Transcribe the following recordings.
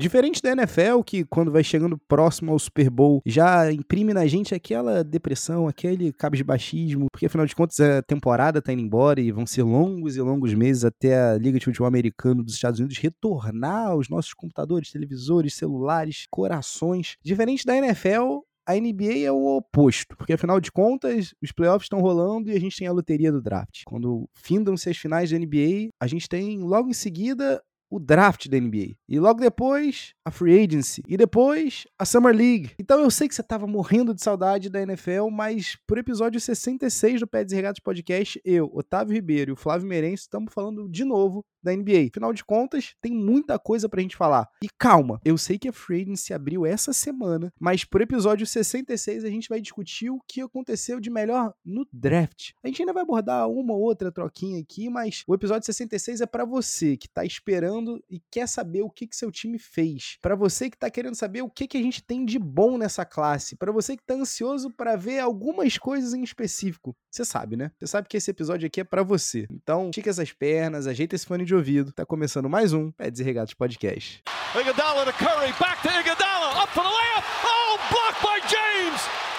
Diferente da NFL, que quando vai chegando próximo ao Super Bowl, já imprime na gente aquela depressão, aquele cabisbaixismo, porque afinal de contas a temporada tá indo embora e vão ser longos e longos meses até a Liga de Futebol Americano dos Estados Unidos retornar aos nossos computadores, televisores, celulares, corações. Diferente da NFL, a NBA é o oposto, porque afinal de contas, os playoffs estão rolando e a gente tem a loteria do draft. Quando findam-se as finais da NBA, a gente tem logo em seguida o draft da NBA. E logo depois, a free agency. E depois, a Summer League. Então eu sei que você estava morrendo de saudade da NFL, mas por episódio 66 do Pés e Regatos Podcast, eu, Otávio Ribeiro e o Flávio Meirense estamos falando de novo da NBA. Afinal de contas, tem muita coisa pra gente falar. E calma, eu sei que a free agency abriu essa semana, mas por episódio 66 a gente vai discutir o que aconteceu de melhor no draft. A gente ainda vai abordar uma ou outra troquinha aqui, mas o episódio 66 é para você que tá esperando e quer saber o que que seu time fez. Para você que tá querendo saber o que que a gente tem de bom nessa classe. Para você que tá ansioso para ver algumas coisas em específico. Você sabe, né? Você sabe que esse episódio aqui é para você. Então, estica essas pernas, ajeita esse fone de ouvido. Tá começando mais um Pé Desregados Podcast. Iguodala to Curry, back to Iguodala, up for the layup. Oh, blocked by James.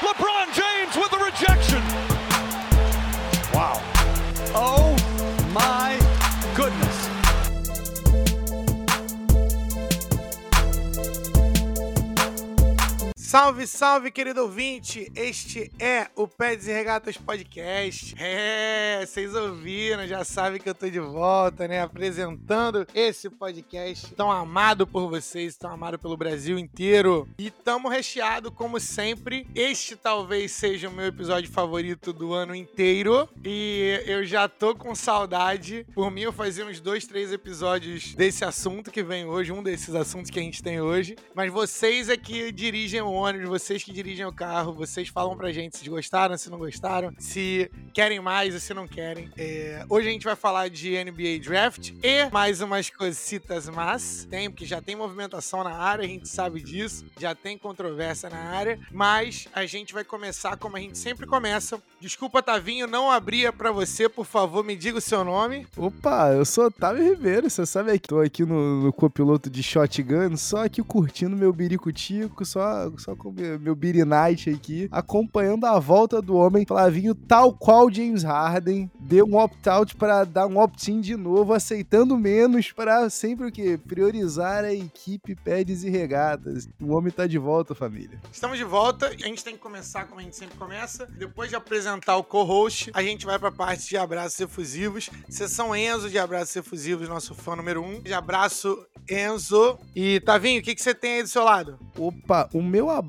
Salve, salve, querido ouvinte! Este é o Pés e Regatas Podcast. É, vocês ouviram, já sabem que eu tô de volta, né? Apresentando esse podcast tão amado por vocês, tão amado pelo Brasil inteiro. E tamo recheado, como sempre. Este talvez seja o meu episódio favorito do ano inteiro. E eu já tô com saudade. Por mim, eu fazia uns dois, três episódios desse assunto que vem hoje, um desses assuntos que a gente tem hoje. Mas vocês é que dirigem o ônibus, vocês que dirigem o carro, vocês falam pra gente se gostaram, se não gostaram, se querem mais ou se não querem. É, hoje a gente vai falar de NBA Draft e mais umas cositas mas tem, porque já tem movimentação na área, a gente sabe disso, já tem controvérsia na área, mas a gente vai começar como a gente sempre começa. Desculpa, Tavinho, não abria pra você, por favor, me diga o seu nome. Opa, eu sou Otávio Ribeiro, você sabe que tô aqui no, no copiloto de Shotgun, só aqui curtindo meu biricutico, só, só com meu, meu Beery Night aqui, acompanhando a volta do homem Flavinho, tal qual James Harden, deu um opt-out para dar um opt-in de novo, aceitando menos para sempre o quê? Priorizar a equipe Pedes e Regatas. O homem tá de volta, família. Estamos de volta, a gente tem que começar como a gente sempre começa, depois de apresentar o co-host, a gente vai pra parte de abraços efusivos, sessão Enzo de abraços efusivos, nosso fã número um, de abraço Enzo, e Tavinho, o que, que você tem aí do seu lado? Opa, o meu abraço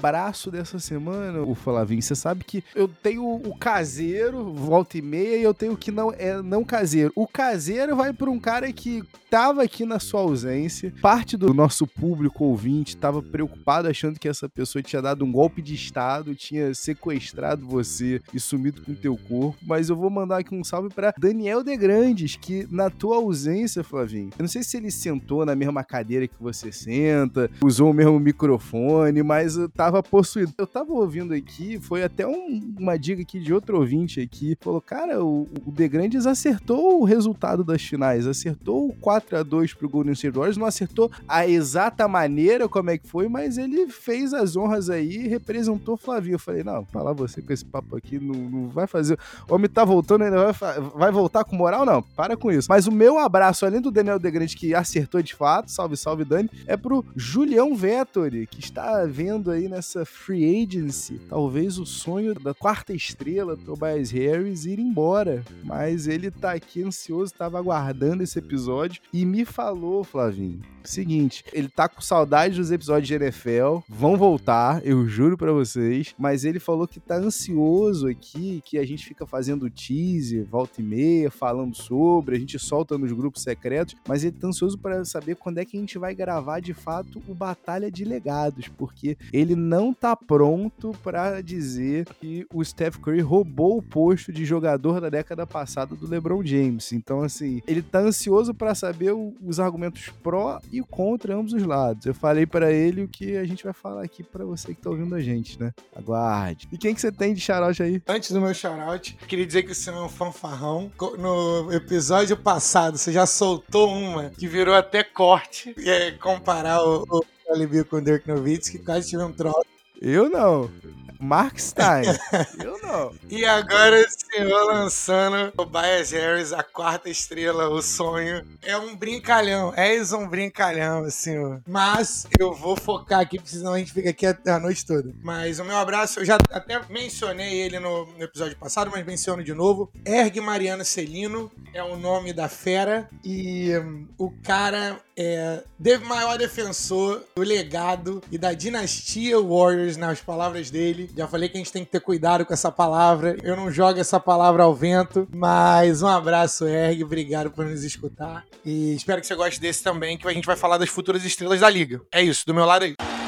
dessa semana, o Flavinho, você sabe que eu tenho o caseiro, volta e meia, e eu tenho o que não é não caseiro. O caseiro vai para um cara que tava aqui na sua ausência. Parte do nosso público ouvinte tava preocupado achando que essa pessoa tinha dado um golpe de estado, tinha sequestrado você e sumido com teu corpo, mas eu vou mandar aqui um salve para Daniel De Grandes, que na tua ausência, Flavinho, eu não sei se ele sentou na mesma cadeira que você senta, usou o mesmo microfone, mas eu tava possuído. Eu tava ouvindo aqui, foi até um- uma dica aqui de outro ouvinte aqui, falou, cara, o, o De Grandes acertou o resultado das finais, acertou o 4 a 2 pro Golden State Warriors, não acertou a exata maneira como é que foi, mas ele fez as honras aí e representou o Flavinho. Eu falei, não, falar você com esse papo aqui, não, não vai fazer. O homem tá voltando, ainda vai, vai voltar com moral? Não, para com isso. Mas o meu abraço, além do Daniel Degrande, que acertou de fato, salve, salve, Dani, é pro Julião Vettori, que está vendo aí nessa free agency, talvez o sonho da quarta estrela, Tobias Harris, ir embora. Mas ele tá aqui ansioso, tava aguardando esse episódio e me falou, Flavinho, seguinte, ele tá com saudade dos episódios de NFL, vão voltar, eu juro pra vocês, mas ele falou que tá ansioso aqui, que a gente fica fazendo teaser, volta e meia, falando sobre, a gente solta nos grupos secretos, mas ele tá ansioso pra saber quando é que a gente vai gravar de fato o Batalha de Legados, porque ele não tá pronto pra dizer que o Steph Curry roubou o posto de jogador da década passada do LeBron James. Então, assim, ele tá ansioso pra saber o- os argumentos pró e contra ambos os lados. Eu falei pra ele o que a gente vai falar aqui pra você que tá ouvindo a gente, né? Aguarde. E quem que você tem de shoutout aí? Antes do meu shoutout, queria dizer que você é um fanfarrão. No episódio passado, você já soltou uma que virou até corte. E é comparar o, o Bradley Bill com o Dirk Nowitzki, quase tive um troço. Eu não. Mark Stein. Eu não. E agora o senhor lançando o Bias Harris, a quarta estrela, o sonho. É um brincalhão, és um brincalhão, senhor. Mas eu vou focar aqui, porque senão a gente fica aqui a, noite toda. Mas o meu abraço, eu já até mencionei ele no, no episódio passado, mas menciono de novo. Erg Mariano Celino é o nome da fera. E hum, o cara é maior defensor do legado e da dinastia Warriors, nas palavras dele. Já falei que a gente tem que ter cuidado com essa palavra. Eu não jogo essa palavra ao vento, mas um abraço, Erg. Obrigado por nos escutar. E espero que você goste desse também, que a gente vai falar das futuras estrelas da liga. É isso, do meu lado aí.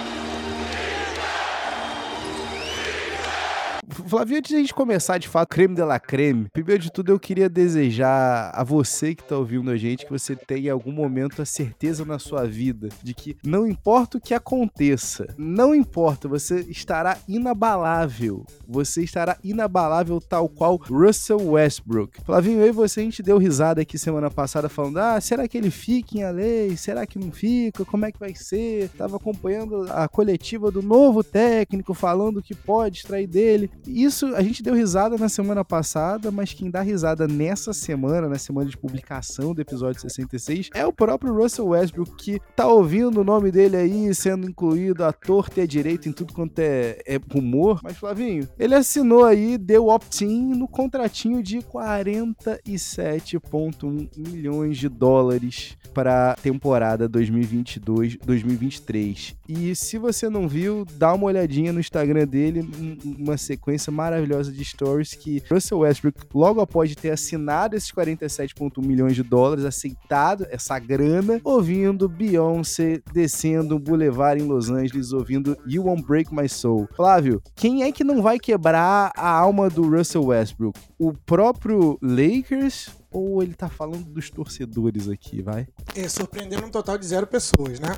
Flavio, antes de a gente começar de fato, creme de la creme, primeiro de tudo eu queria desejar a você que tá ouvindo a gente que você tenha em algum momento a certeza na sua vida de que não importa o que aconteça, não importa, você estará inabalável. Você estará inabalável tal qual Russell Westbrook. Flavinho, eu e você a gente deu risada aqui semana passada falando: "Ah, será que ele fica em lei? Será que não fica? Como é que vai ser?" Tava acompanhando a coletiva do novo técnico falando que pode extrair dele. Isso a gente deu risada na semana passada, mas quem dá risada nessa semana, na semana de publicação do episódio 66, é o próprio Russell Westbrook, que tá ouvindo o nome dele aí sendo incluído à torta e direita em tudo quanto é, é rumor. Mas, Flavinho, ele assinou aí, deu opt-in no contratinho de 47,1 milhões de dólares para temporada 2022-2023. E se você não viu, dá uma olhadinha no Instagram dele, uma sequência maravilhosa de stories que Russell Westbrook, logo após ter assinado esses 47,1 milhões de dólares, aceitado essa grana, ouvindo Beyoncé descendo um boulevard em Los Angeles, ouvindo You Won't Break My Soul. Flávio, quem é que não vai quebrar a alma do Russell Westbrook? O próprio Lakers ou ele tá falando dos torcedores aqui, vai? É, surpreendendo um total de zero pessoas, né?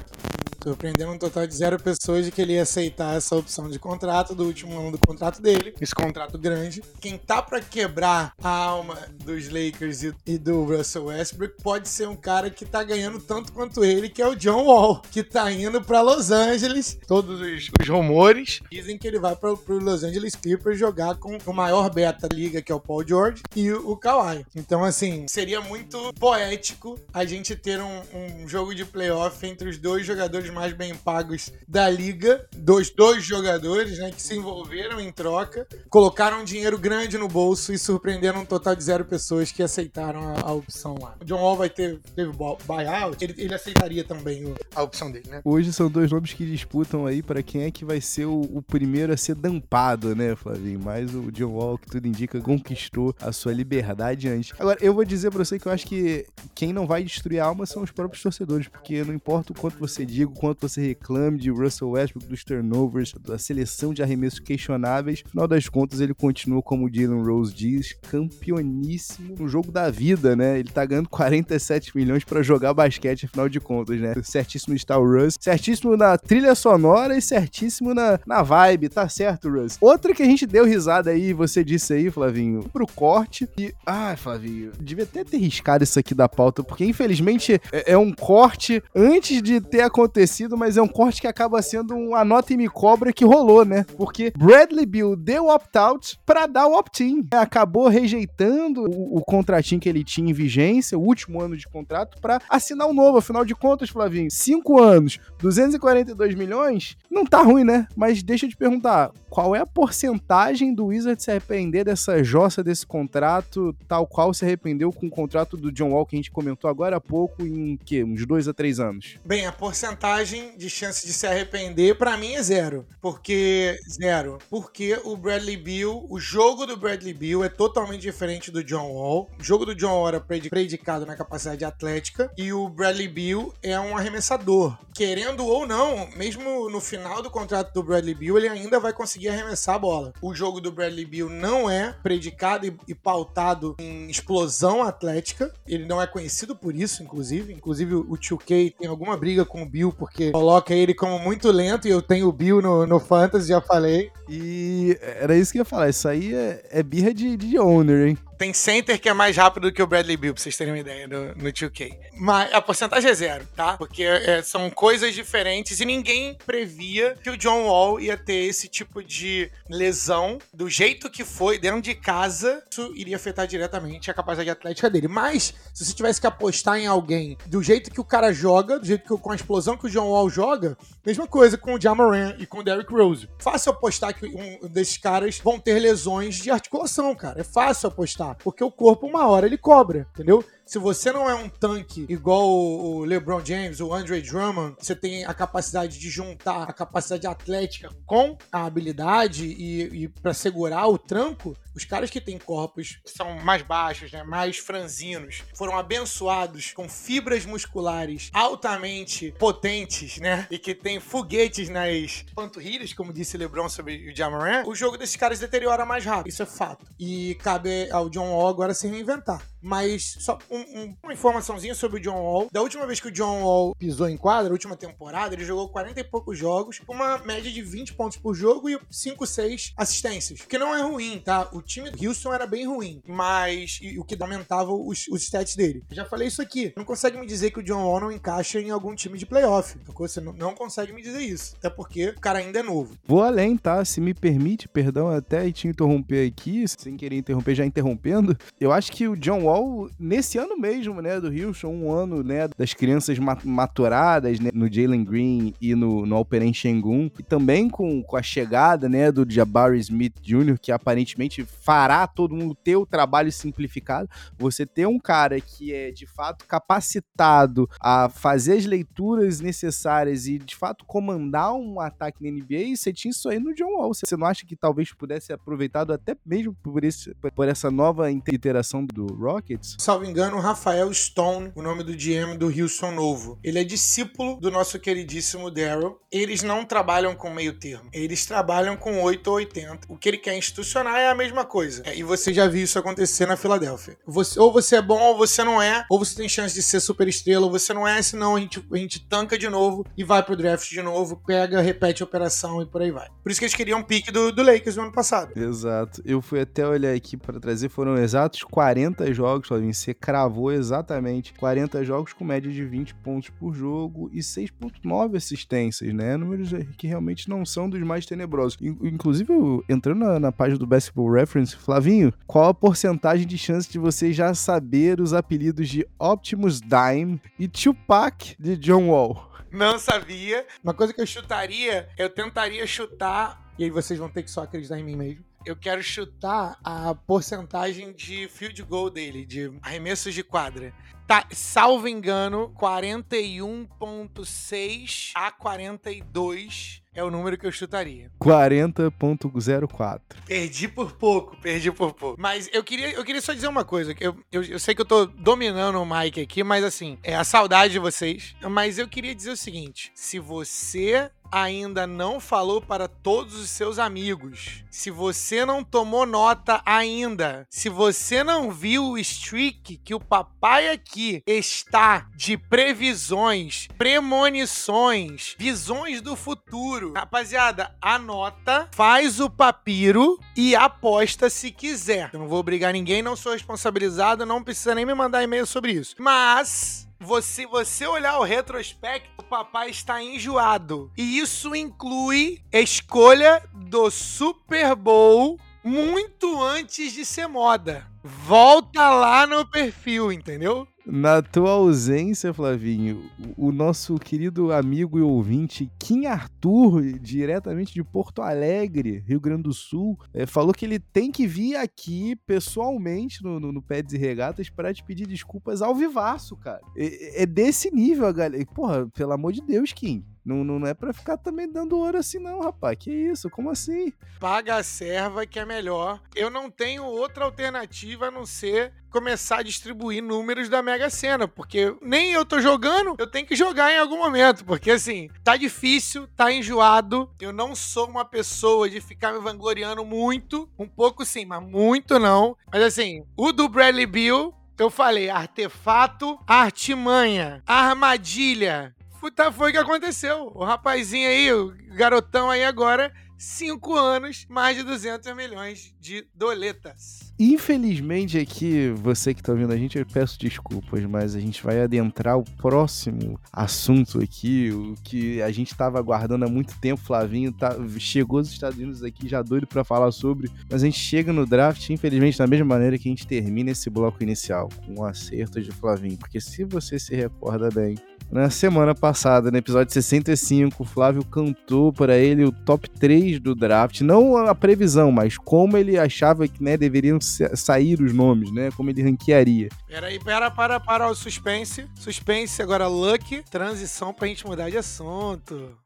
Surpreendendo um total de zero pessoas de que ele ia aceitar essa opção de contrato do último ano do contrato dele, esse contrato grande. Quem tá para quebrar a alma dos Lakers e, e, do Russell Westbrook pode ser um cara que tá ganhando tanto quanto ele, que é o John Wall, que tá indo para Los Angeles. Todos os, os, rumores dizem que ele vai para pro Los Angeles Clippers jogar com o maior beta da liga, que é o Paul George, e o, o Kawhi. Então, assim, seria muito poético a gente ter um, um jogo de playoff entre os dois jogadores mais bem pagos da liga, dos dois jogadores, né, que se envolveram em troca, colocaram dinheiro grande no bolso e surpreenderam um total de zero pessoas que aceitaram a, a opção lá. O John Wall vai ter teve buyout, ele, ele aceitaria também o, a opção dele, né? Hoje são dois nomes que disputam aí para quem é que vai ser o, o, primeiro a ser dampado, né, Flavinho? Mas o John Wall, que tudo indica, conquistou a sua liberdade antes. Agora, eu vou dizer pra você que eu acho que quem não vai destruir a alma são os próprios torcedores, porque não importa o quanto você diga, o quanto você reclame de Russell Westbrook, dos turnovers, da seleção de arremessos questionáveis, no final das contas ele continua, como o Dylan Rose diz, campeoníssimo no jogo da vida, né? Ele tá ganhando 47 milhões para jogar basquete, afinal de contas, né? Certíssimo está o Russ, certíssimo na trilha sonora e certíssimo na, na vibe, tá certo, Russ? Outra que a gente deu risada aí, você disse aí, Flavinho, pro corte e... Ah, Flavinho, devia até ter riscado isso aqui da pauta, porque infelizmente é, é um corte antes de ter acontecido, mas é um corte que acaba sendo um anota e me cobra que rolou, né? Porque Bradley Bill deu opt-out para dar o opt-in. Acabou rejeitando o, o, contratinho que ele tinha em vigência, o último ano de contrato, para assinar um novo. Afinal de contas, Flavinho, cinco anos, 242 milhões, não tá ruim, né? Mas deixa eu te perguntar, qual é a porcentagem do Wizard se arrepender dessa jossa desse contrato, tal qual se arrependeu com o contrato do John Wall que a gente comentou agora há pouco, em que, uns dois a três anos? Bem, a porcentagem de chance de se arrepender, para mim, é zero. Porque. Zero. Porque o Bradley Bill, o jogo do Bradley Bill é totalmente diferente do John Wall. O jogo do John Wall era predicado na capacidade atlética e o Bradley Bill é um arremessador. Querendo ou não, mesmo no final do contrato do Bradley Bill, ele ainda vai conseguir arremessar a bola. O jogo do Bradley Bill não é predicado e, e pautado em explosão atlética. Ele não é conhecido por isso, inclusive. Inclusive, o 2K tem alguma briga com o Bill porque coloca ele como muito lento e eu tenho o Bill no, no Fantasy, já falei. E era isso que eu ia falar. Isso aí é, é birra de, de owner, hein? Tem center que é mais rápido que o Bradley Bill, pra vocês terem uma ideia no, no 2K. Mas a porcentagem é zero, tá? Porque é, são coisas diferentes e ninguém previa que o John Wall ia ter esse tipo de lesão do jeito que foi dentro de casa. Isso iria afetar diretamente a capacidade atlética dele. Mas, se você tivesse que apostar em alguém do jeito que o cara joga, do jeito que com a explosão que o John Wall joga, mesma coisa com o Jamoran e com o Derrick Rose. Fácil apostar que um desses caras vão ter lesões de articulação, cara. É fácil apostar, porque o corpo uma hora ele cobra, entendeu? Se você não é um tanque igual o LeBron James, o Andre Drummond, você tem a capacidade de juntar a capacidade atlética com a habilidade e, e para segurar o tranco, os caras que têm corpos são mais baixos, né, mais franzinos, foram abençoados com fibras musculares altamente potentes, né, e que têm foguetes nas panturrilhas, como disse LeBron sobre o Jamoran, o jogo desses caras deteriora mais rápido. Isso é fato. E cabe ao John Wall agora se reinventar. Mas só um, um, uma informaçãozinha sobre o John Wall. Da última vez que o John Wall pisou em quadra, última temporada, ele jogou 40 e poucos jogos, uma média de 20 pontos por jogo e 5, 6 assistências. Que não é ruim, tá? O time do Houston era bem ruim, mas e, o que aumentava os, os stats dele. Eu já falei isso aqui. Não consegue me dizer que o John Wall não encaixa em algum time de playoff. Você não, não consegue me dizer isso. Até porque o cara ainda é novo. Vou além, tá? Se me permite, perdão até te interromper aqui, sem querer interromper, já interrompendo. Eu acho que o John Wall, nesse ano mesmo, né, do Houston, um ano, né, das crianças maturadas, né, no Jalen Green e no, no Alperen Shengun, e também com, com a chegada, né, do Jabari Smith Jr., que aparentemente fará todo mundo ter o trabalho simplificado, você ter um cara que é, de fato, capacitado a fazer as leituras necessárias e, de fato, comandar um ataque na NBA, você tinha isso aí no John Wall. Você não acha que talvez pudesse ser aproveitado até mesmo por, esse, por essa nova interação do Rockets? Salvo engano, Rafael Stone, o nome do GM do Houston Novo. Ele é discípulo do nosso queridíssimo Daryl. Eles não trabalham com meio termo. Eles trabalham com 8 ou 80. O que ele quer institucionar é a mesma coisa. É, e você já viu isso acontecer na Filadélfia. Você, ou você é bom ou você não é. Ou você tem chance de ser super estrela ou você não é. Senão a gente, a gente tanca de novo e vai pro draft de novo, pega, repete a operação e por aí vai. Por isso que eles queriam um pique do, do Lakers no ano passado. Exato. Eu fui até olhar aqui para trazer, foram exatos 40 jogos, Flavinho. Você cravou exatamente 40 jogos com média de 20 pontos por jogo e 6.9 assistências, né? Números que realmente não são dos mais tenebrosos. Inclusive, entrando na, na página do Basketball Reference, Flavinho, qual a porcentagem de chance de você já saber os apelidos de Optimus Dime e Tupac de John Wall? Não sabia. Uma coisa que eu chutaria, eu tentaria chutar, e aí vocês vão ter que só acreditar em mim mesmo eu quero chutar a porcentagem de field goal dele, de arremessos de quadra. Tá, salvo engano, 41.6 a 42 é o número que eu chutaria. 40.04. Perdi por pouco, perdi por pouco. Mas eu queria, eu queria só dizer uma coisa. Eu, eu, eu sei que eu tô dominando o Mike aqui, mas assim, é a saudade de vocês. Mas eu queria dizer o seguinte: se você ainda não falou para todos os seus amigos, se você não tomou nota ainda, se você não viu o streak que o papai aqui está de previsões, premonições, visões do futuro, rapaziada, anota, faz o papiro e aposta se quiser. Eu não vou obrigar ninguém, não sou responsabilizado, não precisa nem me mandar e-mail sobre isso. Mas você, você olhar o retrospecto, o papai está enjoado. E isso inclui escolha do Super Bowl muito antes de ser moda. Volta lá no perfil, entendeu? Na tua ausência, Flavinho, o nosso querido amigo e ouvinte Kim Arthur, diretamente de Porto Alegre, Rio Grande do Sul, é, falou que ele tem que vir aqui pessoalmente no, no, no Peds e Regatas para te pedir desculpas ao vivaço, cara. É, é desse nível, galera. Porra, pelo amor de Deus, Kim. Não, não é pra ficar também dando ouro assim, não, rapaz. Que isso? Como assim? Paga a serva que é melhor. Eu não tenho outra alternativa a não ser começar a distribuir números da Mega Sena, porque nem eu tô jogando, eu tenho que jogar em algum momento, porque assim, tá difícil, tá enjoado. Eu não sou uma pessoa de ficar me vangloriando muito, um pouco sim, mas muito não. Mas assim, o do Bradley Bill, eu falei artefato, artimanha, armadilha, Tá, foi o que aconteceu. O rapazinho aí, o garotão aí agora, 5 anos, mais de 200 milhões de doletas. Infelizmente aqui, você que tá ouvindo a gente, eu peço desculpas, mas a gente vai adentrar o próximo assunto aqui, o que a gente tava aguardando há muito tempo, Flavinho tá, chegou dos Estados Unidos aqui já doido para falar sobre, mas a gente chega no draft, infelizmente, da mesma maneira que a gente termina esse bloco inicial, com um acerto de Flavinho, porque se você se recorda bem, na semana passada, no episódio 65, o Flávio cantou para ele o top 3 do draft. Não a previsão, mas como ele achava que né, deveriam sair os nomes, né? Como ele ranquearia. Peraí, pera, para, para o suspense. Suspense, agora Lucky. Transição pra gente mudar de assunto.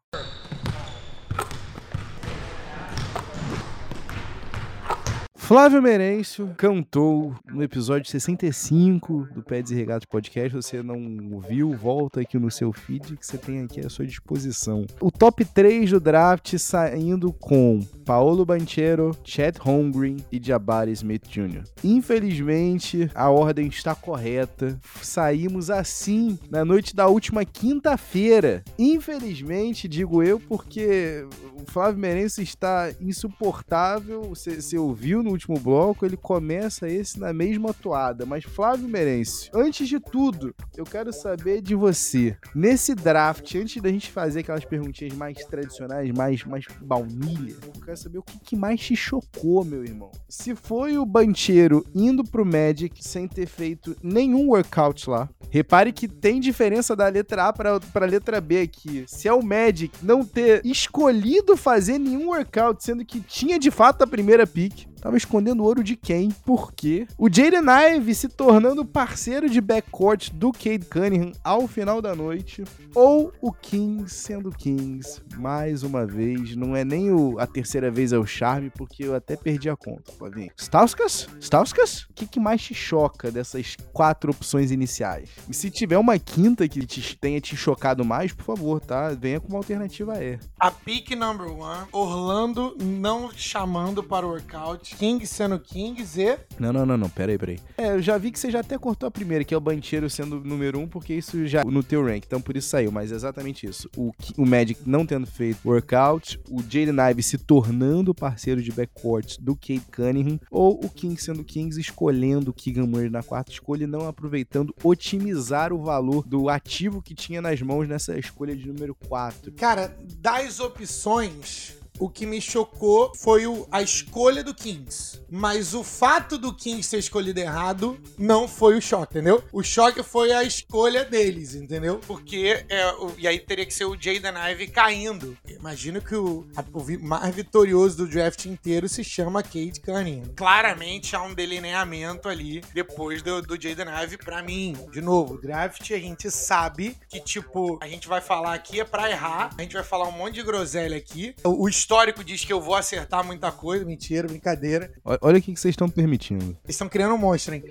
Flávio Merencio cantou no episódio 65 do Peds e Regatos Podcast. Você não ouviu, volta aqui no seu feed que você tem aqui à sua disposição. O top 3 do draft saindo com Paulo Banchero, Chet Holmgren e Jabari Smith Jr. Infelizmente, a ordem está correta. Saímos assim na noite da última quinta-feira. Infelizmente, digo eu, porque o Flávio Merencio está insuportável. Você ouviu no último bloco, ele começa esse na mesma toada. Mas, Flávio Merencio, antes de tudo, eu quero saber de você. Nesse draft, antes da gente fazer aquelas perguntinhas mais tradicionais, mais, mais baunilha, eu quero saber o que, que mais te chocou, meu irmão. Se foi o Bancheiro indo pro Magic sem ter feito nenhum workout lá, repare que tem diferença da letra A pra, pra letra B aqui. Se é o Magic não ter escolhido fazer nenhum workout, sendo que tinha de fato a primeira pick, tava escondendo ouro de quem? Porque o Jaden Ive se tornando parceiro de backcourt do Cade Cunningham ao final da noite, ou o Kings sendo Kings mais uma vez, não é nem o, a terceira vez é o charme, porque eu até perdi a conta, Flavinho. Stauskas? Stauskas? O que, que mais te choca dessas quatro opções iniciais? E se tiver uma quinta que te, tenha te chocado mais, por favor, tá? Venha com uma alternativa E. A pick number one, Orlando não chamando para o workout Kings sendo Kings e. Não, não, não, não. Pera aí, pera aí. É, eu já vi que você já até cortou a primeira, que é o Bancheiro sendo número um, porque isso já no teu rank. Então por isso saiu, mas é exatamente isso. O, o Magic não tendo feito workout, o Jaden Ive se tornando parceiro de backcourt do Kate Cunningham, ou o Kings sendo Kings escolhendo o Keegan Murray na quarta escolha e não aproveitando otimizar o valor do ativo que tinha nas mãos nessa escolha de número 4. Cara, das opções o que me chocou foi o, a escolha do Kings. Mas o fato do Kings ter escolhido errado não foi o choque, entendeu? O choque foi a escolha deles, entendeu? Porque, é, o, e aí teria que ser o Jaden Ive caindo. Imagino que o, a, o mais vitorioso do draft inteiro se chama Kate Cunningham. Claramente há um delineamento ali depois do, do Jaden Ive pra mim. De novo, draft a gente sabe que, tipo, a gente vai falar aqui é pra errar, a gente vai falar um monte de groselha aqui. O, o histórico diz que eu vou acertar muita coisa. Mentira, brincadeira. Olha o que vocês estão permitindo. Vocês estão criando um monstro, hein?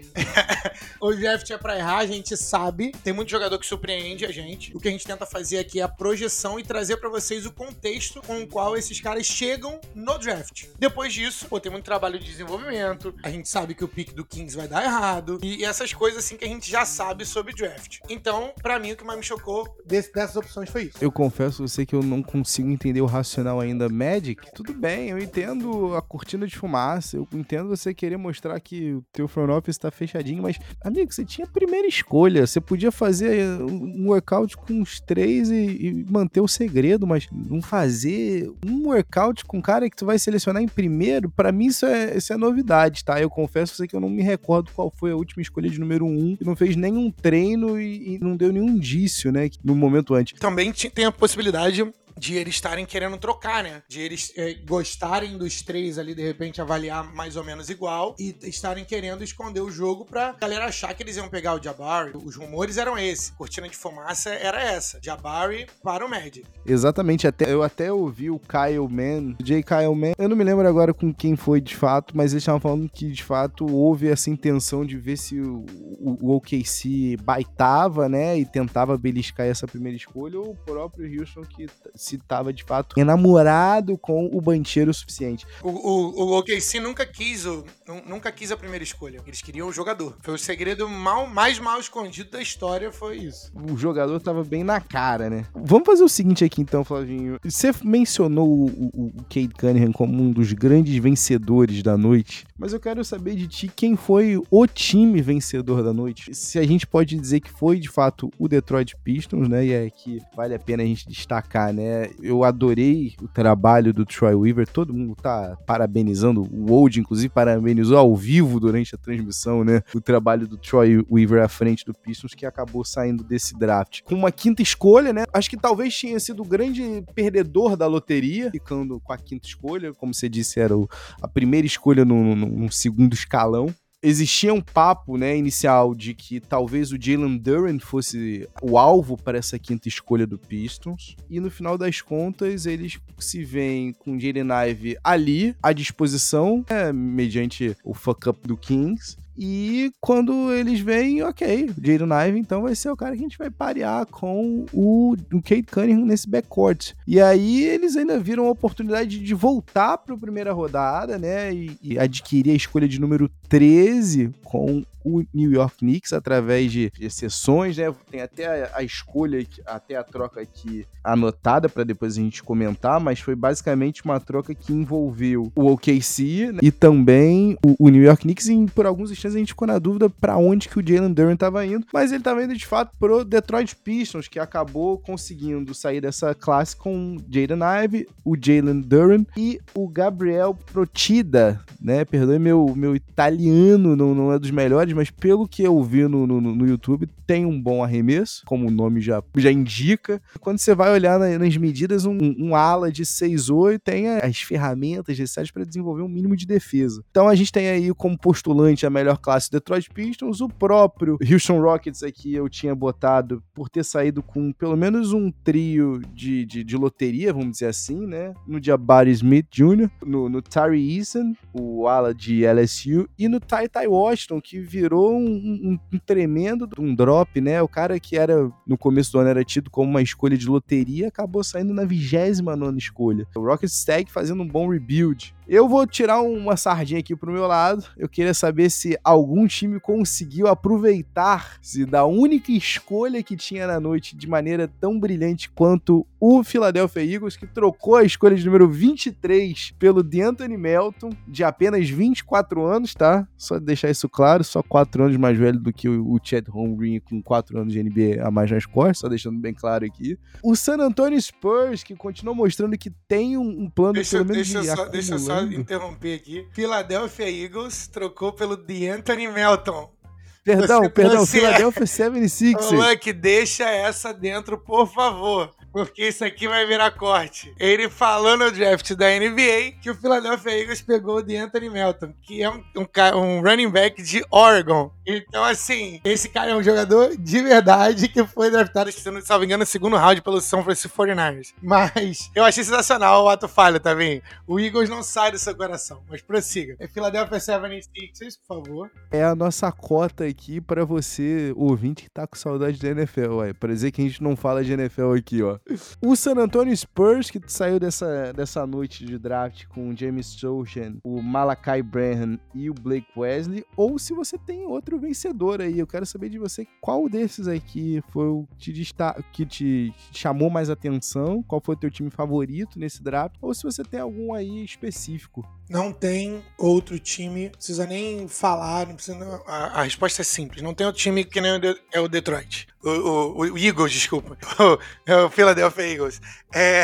o draft é pra errar, a gente sabe. Tem muito jogador que surpreende a gente. O que a gente tenta fazer aqui é a projeção e trazer para vocês o contexto com o qual esses caras chegam no draft. Depois disso, pô, tem muito trabalho de desenvolvimento. A gente sabe que o pick do Kings vai dar errado. E essas coisas assim que a gente já sabe sobre draft. Então, para mim, o que mais me chocou dessas opções foi isso. Eu confesso a você que eu não consigo entender o racional ainda Magic, tudo bem, eu entendo a cortina de fumaça, eu entendo você querer mostrar que o teu front office tá fechadinho, mas, amigo, você tinha a primeira escolha, você podia fazer um workout com os três e, e manter o segredo, mas não fazer um workout com um cara que tu vai selecionar em primeiro, para mim isso é, isso é novidade, tá? Eu confesso você que eu não me recordo qual foi a última escolha de número um, que não fez nenhum treino e, e não deu nenhum indício, né, no momento antes. Também tem a possibilidade de eles estarem querendo trocar, né? De eles é, gostarem dos três ali, de repente, avaliar mais ou menos igual e estarem querendo esconder o jogo pra galera achar que eles iam pegar o Jabari. Os rumores eram esse. Cortina de fumaça era essa. Jabari para o Magic. Exatamente. Até, eu até ouvi o Kyle Mann, o J. Kyle Mann. Eu não me lembro agora com quem foi de fato, mas eles estavam falando que de fato houve essa intenção de ver se o, o, o OKC baitava, né? E tentava beliscar essa primeira escolha, ou o próprio Houston que se estava de fato enamorado com o Bancheiro o suficiente. O, o, o OKC nunca quis o, nunca quis a primeira escolha. Eles queriam o jogador. Foi o segredo mal, mais mal escondido da história, foi isso. O jogador tava bem na cara, né? Vamos fazer o seguinte aqui então, Flavinho. Você mencionou o, o, o Cade Cunningham como um dos grandes vencedores da noite, mas eu quero saber de ti quem foi o time vencedor da noite. Se a gente pode dizer que foi de fato o Detroit Pistons, né? E é que vale a pena a gente destacar, né? Eu adorei o trabalho do Troy Weaver, todo mundo tá parabenizando, o Old inclusive parabenizou ao vivo durante a transmissão, né? O trabalho do Troy Weaver à frente do Pistons que acabou saindo desse draft. Com uma quinta escolha, né? Acho que talvez tinha sido o grande perdedor da loteria, ficando com a quinta escolha, como você disse, era o, a primeira escolha no, no segundo escalão existia um papo né, inicial de que talvez o Jalen Duran fosse o alvo para essa quinta escolha do Pistons. E no final das contas, eles se veem com o Jalen Ive ali, à disposição, né, mediante o fuck-up do Kings. E quando eles veem, ok, Jaden Ive então vai ser o cara que a gente vai parear com o, o Kate Cunningham nesse backcourt. E aí eles ainda viram a oportunidade de voltar para a primeira rodada, né? E, e adquirir a escolha de número 13 com o New York Knicks através de exceções, né? Tem até a, escolha, até a troca aqui anotada para depois a gente comentar, mas foi basicamente uma troca que envolveu o OKC né? e também o, o, New York Knicks. E por alguns instantes a gente ficou na dúvida para onde que o Jalen Duran estava indo, mas ele estava indo de fato pro Detroit Pistons, que acabou conseguindo sair dessa classe com Jaden Ive, o Jalen Duran e o Gabriel Protida, né? Perdoe meu, meu italiano, não, não é dos melhores, mas pelo que eu vi no, no, no YouTube, tem um bom arremesso, como o nome já, já indica. Quando você vai olhar nas medidas, um, um ala de 6'8 tem as ferramentas necessárias para desenvolver um mínimo de defesa. Então a gente tem aí como postulante a melhor classe Detroit Pistons, o próprio Houston Rockets aqui eu tinha botado por ter saído com pelo menos um trio de, de, de loteria, vamos dizer assim, né? No Jabari Smith Jr., no, no Tari Eason, o ala de LSU, e no Tai Tai Washington, que virou um, um, um tremendo um drop, né? O cara que era no começo do ano era tido como uma escolha de loteria, acabou saindo na 29 escolha. O Rocket Stag fazendo um bom rebuild. Eu vou tirar uma sardinha aqui pro meu lado. Eu queria saber se algum time conseguiu aproveitar-se da única escolha que tinha na noite de maneira tão brilhante quanto o Philadelphia Eagles, que trocou a escolha de número 23 pelo DeAnthony Melton, de apenas 24 anos, tá? Só deixar isso claro, só 4 anos mais velho do que o Chad Holmgren com 4 anos de NBA a mais nas costas, só deixando bem claro aqui. O San Antonio Spurs, que continua mostrando que tem um, plano deixa, pelo menos deixa de só, Deixa eu só interromper aqui. Philadelphia Eagles trocou pelo DeAnthony Melton. Perdão, você, perdão, você Philadelphia 76ers. Luck, deixa essa dentro, por favor porque isso aqui vai virar corte. Ele falou no draft da NBA que o Philadelphia Eagles pegou o DeAnthony Melton, que é um, um, um, running back de Oregon. Então, assim, esse cara é um jogador de verdade que foi draftado, se não me engano, no segundo round pelo São Francisco 49ers. Mas eu achei sensacional o ato falho, tá vendo? O Eagles não sai do seu coração, mas prossiga. É Philadelphia 76ers, por favor. É a nossa cota aqui para você, ouvinte, que tá com saudade da NFL, ué. Pra dizer que a gente não fala de NFL aqui, ó. O San Antonio Spurs, que saiu dessa, dessa noite de draft com o James Sochan, o Malachi Branham e o Blake Wesley, ou se você tem outro vencedor aí. Eu quero saber de você qual desses aqui foi o que te, que te chamou mais atenção, qual foi o teu time favorito nesse draft, ou se você tem algum aí específico. Não tem outro time, não precisa nem falar, não precisa, a, a, resposta é simples, não tem outro time que nem o de, é o Detroit. O, o, o Eagles, desculpa. O, é o Philadelphia Eagles. É,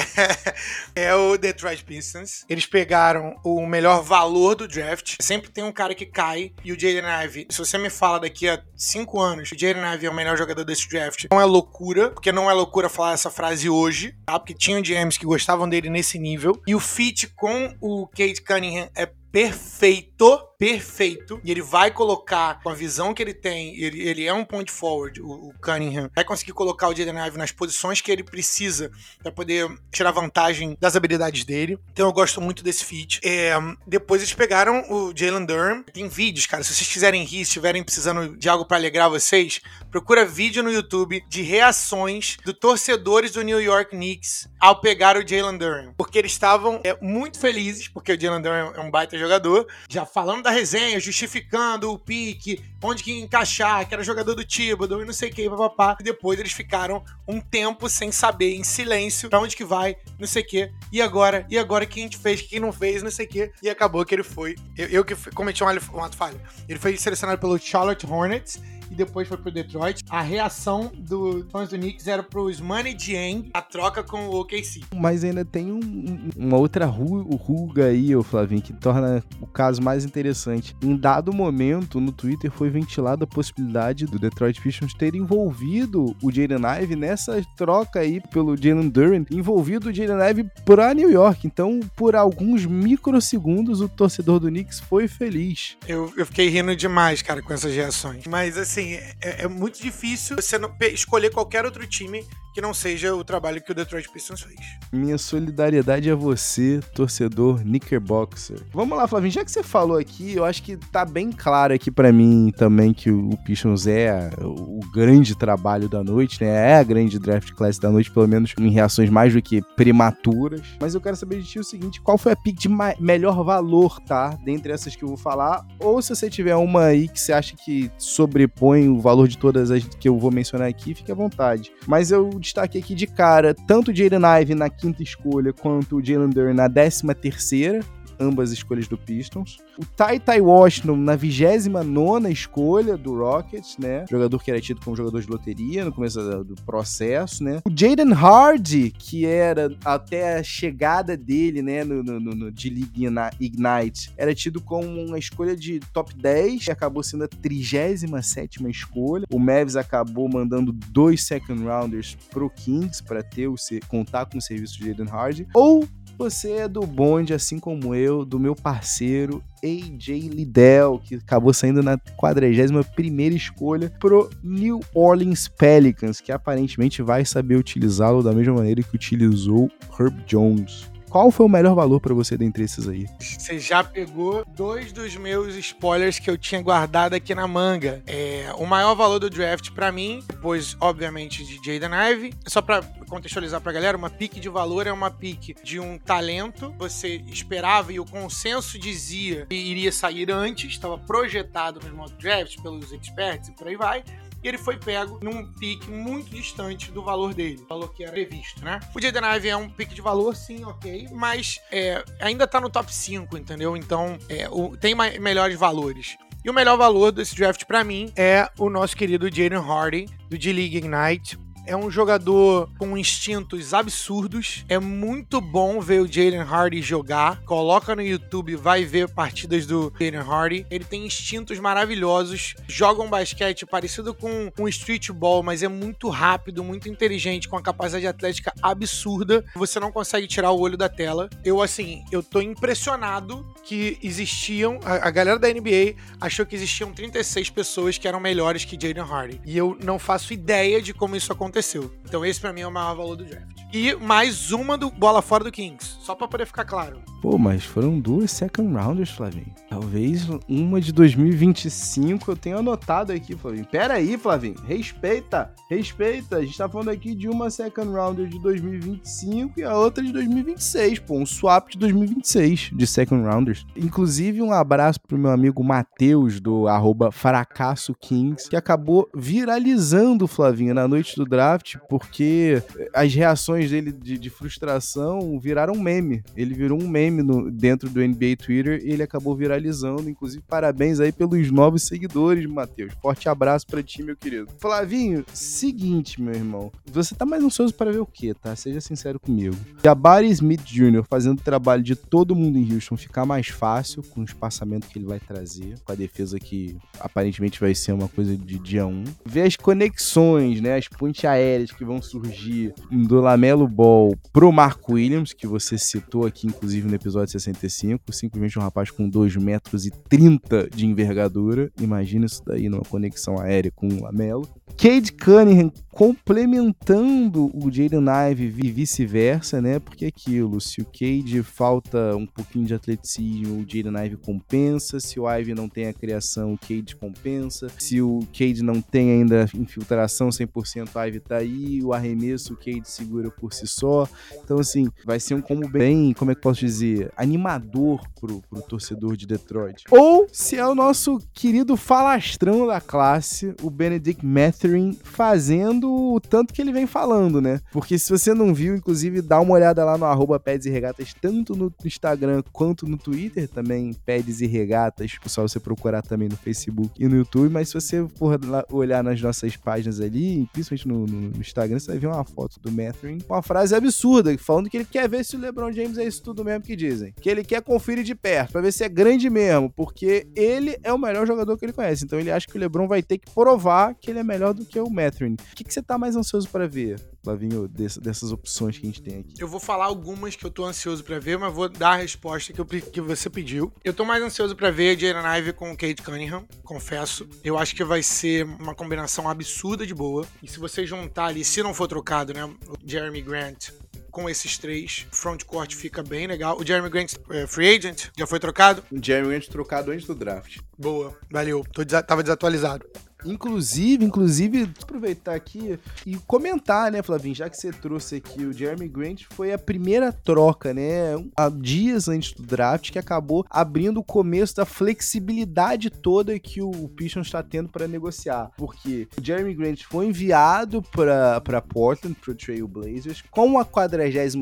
é o Detroit Pistons. Eles pegaram o melhor valor do draft. Sempre tem um cara que cai. E o Jaden Ivey, se você me fala daqui a cinco anos o Jaden Ivey é o melhor jogador desse draft, não é loucura. Porque não é loucura falar essa frase hoje, tá? Porque tinham GMs que gostavam dele nesse nível. E o fit com o Kate Cunningham é perfeito perfeito e ele vai colocar, com a visão que ele tem, ele, ele é um point forward, o, o Cunningham, vai conseguir colocar o Jaden Ive nas posições que ele precisa para poder tirar vantagem das habilidades dele. Então eu gosto muito desse feat. É, depois eles pegaram o Jalen Durham. Tem vídeos, cara. Se vocês quiserem rir, estiverem precisando de algo para alegrar vocês, procura vídeo no YouTube de reações do torcedores do New York Knicks ao pegar o Jalen Durham. Porque eles estavam é, muito felizes, porque o Jalen Durham é um baita jogador, já falando da resenha, justificando o pique, onde que encaixar, que era jogador do Thibodeau e não sei o que, papapá. E depois eles ficaram um tempo sem saber, em silêncio, pra onde que vai, não sei o que. E agora? E agora? O que a gente fez? O que não fez? Não sei o que. E acabou que ele foi. Eu, eu que cometi um, um ato falho. Ele foi selecionado pelo Charlotte Hornets e depois foi pro Detroit. A reação do fãs do Knicks era pro Money Dieng, a troca com o OKC. Mas ainda tem um, uma outra ruga aí, ô Flavinho, que torna o caso mais interessante. Em dado momento, no Twitter foi ventilada a possibilidade do Detroit Pistons ter envolvido o Jaden Ive nessa troca aí pelo Jalen Duran, envolvido o Jaden Ive pra New York. Então, por alguns microsegundos, o torcedor do Knicks foi feliz. Eu, eu fiquei rindo demais, cara, com essas reações. Mas, assim, assim, é, é muito difícil você escolher qualquer outro time que não seja o trabalho que o Detroit Pistons fez. Minha solidariedade a você, torcedor Knickerboxer. Vamos lá, Flavinho, já que você falou aqui, eu acho que tá bem claro aqui para mim também que o Pistons é o grande trabalho da noite, né? É a grande draft class da noite, pelo menos em reações mais do que prematuras. Mas eu quero saber de ti o seguinte, qual foi a pick de melhor valor, tá? Dentre essas que eu vou falar, ou se você tiver uma aí que você acha que sobrepõe o valor de todas as que eu vou mencionar aqui, fique à vontade. Mas eu destaque aqui de cara tanto o Jaden Ive na quinta escolha quanto o Jalen na décima terceira ambas escolhas do Pistons. O Ty Ty Washington na 29 escolha do Rockets, né? Jogador que era tido como jogador de loteria no começo do processo, né? O Jaden Hardy, que era até a chegada dele, né, no, no, no de League Ignite, era tido como uma escolha de top 10 e acabou sendo a 37 escolha. O Mavs acabou mandando dois second rounders pro Kings para ter o contar com o serviço de Jaden Hardy. Ou você é do bonde, assim como eu, do meu parceiro AJ Liddell, que acabou saindo na 41ª escolha pro New Orleans Pelicans, que aparentemente vai saber utilizá-lo da mesma maneira que utilizou Herb Jones. Qual foi o melhor valor para você dentre esses aí? Você já pegou dois dos meus spoilers que eu tinha guardado aqui na manga. É, o maior valor do draft para mim, depois, obviamente, de Jaden Ive. Só para contextualizar pra galera, uma pique de valor é uma pique de um talento. Você esperava e o consenso dizia que iria sair antes, estava projetado no mock draft pelos experts e por aí vai e ele foi pego num pique muito distante do valor dele, valor que era previsto, né? O Jaden Ive é um pique de valor, sim, ok, mas é, ainda tá no top 5, entendeu? Então é, o, tem melhores valores. E o melhor valor desse draft para mim é o nosso querido Jaden Hardy, do D-League Ignite. É um jogador com instintos absurdos. É muito bom ver o Jalen Hardy jogar. Coloca no YouTube, vai ver partidas do Jalen Hardy. Ele tem instintos maravilhosos. Joga um basquete parecido com um streetball, mas é muito rápido, muito inteligente, com a capacidade atlética absurda. Você não consegue tirar o olho da tela. Eu, assim, eu tô impressionado que existiam. A, a galera da NBA achou que existiam 36 pessoas que eram melhores que Jalen Hardy. E eu não faço ideia de como isso aconteceu aconteceu. Então esse para mim é o maior valor do draft. E mais uma do bola fora do Kings, só para poder ficar claro. Pô, mas foram duas second rounders, Flavinho. Talvez uma de 2025 eu tenha anotado aqui, Flavinho. Pera aí, Flavinho. Respeita, respeita. A gente tá falando aqui de uma second rounder de 2025 e a outra de 2026, pô. Um swap de 2026 de second rounders. Inclusive, um abraço pro meu amigo Matheus, do arroba Fracasso Kings, que acabou viralizando, Flavinho, na noite do draft draft porque as reações dele de, de frustração viraram um meme. Ele virou um meme no, dentro do NBA Twitter e ele acabou viralizando. Inclusive, parabéns aí pelos novos seguidores, Matheus. Forte abraço pra ti, meu querido. Flavinho, seguinte, meu irmão. Você tá mais ansioso para ver o quê, tá? Seja sincero comigo. Jabari Smith Jr. fazendo o trabalho de todo mundo em Houston ficar mais fácil com o espaçamento que ele vai trazer, com a defesa que aparentemente vai ser uma coisa de dia 1. Ver as conexões, né? As pontes aéreas que vão surgir do Lamelo Ball pro Marco Williams, que você citou aqui, inclusive, no episódio 65. Simplesmente um rapaz com 2 metros e 30 de envergadura. Imagina isso daí numa conexão aérea com o Lamelo. Cade Cunningham complementando o Jaden Ive e vice-versa, né? Porque é aquilo, se o Cade falta um pouquinho de atleticismo, o Jaden Ive compensa. Se o Ive não tem a criação, o Cade compensa. Se o Cade não tem ainda infiltração 100%, o Ive tá aí. O arremesso, o Cade segura por si só. Então, assim, vai ser um combo bem, como é que posso dizer, animador pro, pro torcedor de Detroit. Ou se é o nosso querido falastrão da classe, o Benedict Matherin, fazendo o tanto que ele vem falando, né? Porque se você não viu, inclusive, dá uma olhada lá no arroba Peds e Regatas, tanto no Instagram quanto no Twitter, também Peds e Regatas, só você procurar também no Facebook e no YouTube, mas se você for olhar nas nossas páginas ali, principalmente no, no Instagram, você vai ver uma foto do Matherin com uma frase absurda, falando que ele quer ver se o LeBron James é isso tudo mesmo que dizem. Que ele quer conferir de perto, pra ver se é grande mesmo, porque ele é o melhor jogador que ele conhece. Então ele acha que o LeBron vai ter que provar que ele é melhor do que o Matherin. O que, que você tá mais ansioso para ver, Lavinho, desse, dessas opções que a gente tem aqui? Eu vou falar algumas que eu tô ansioso para ver, mas vou dar a resposta que, eu, que você pediu. Eu tô mais ansioso para ver Jalen Ive com o Kate Cunningham, confesso. Eu acho que vai ser uma combinação absurda de boa. E se você juntar ali, se não for trocado, né, o Jeremy Grant com esses três, frontcourt fica bem legal. O Jeremy Grant é, free agent, já foi trocado? O Jeremy Grant trocado antes do draft. Boa, valeu. Tô, tava desatualizado. Inclusive, inclusive, aproveitar aqui e comentar, né, Flavinho, já que você trouxe aqui o Jeremy Grant, foi a primeira troca, né, há dias antes do draft, que acabou abrindo o começo da flexibilidade toda que o Pistons está tendo para negociar. Porque o Jeremy Grant foi enviado para Portland, para o Trail Blazers, com a 46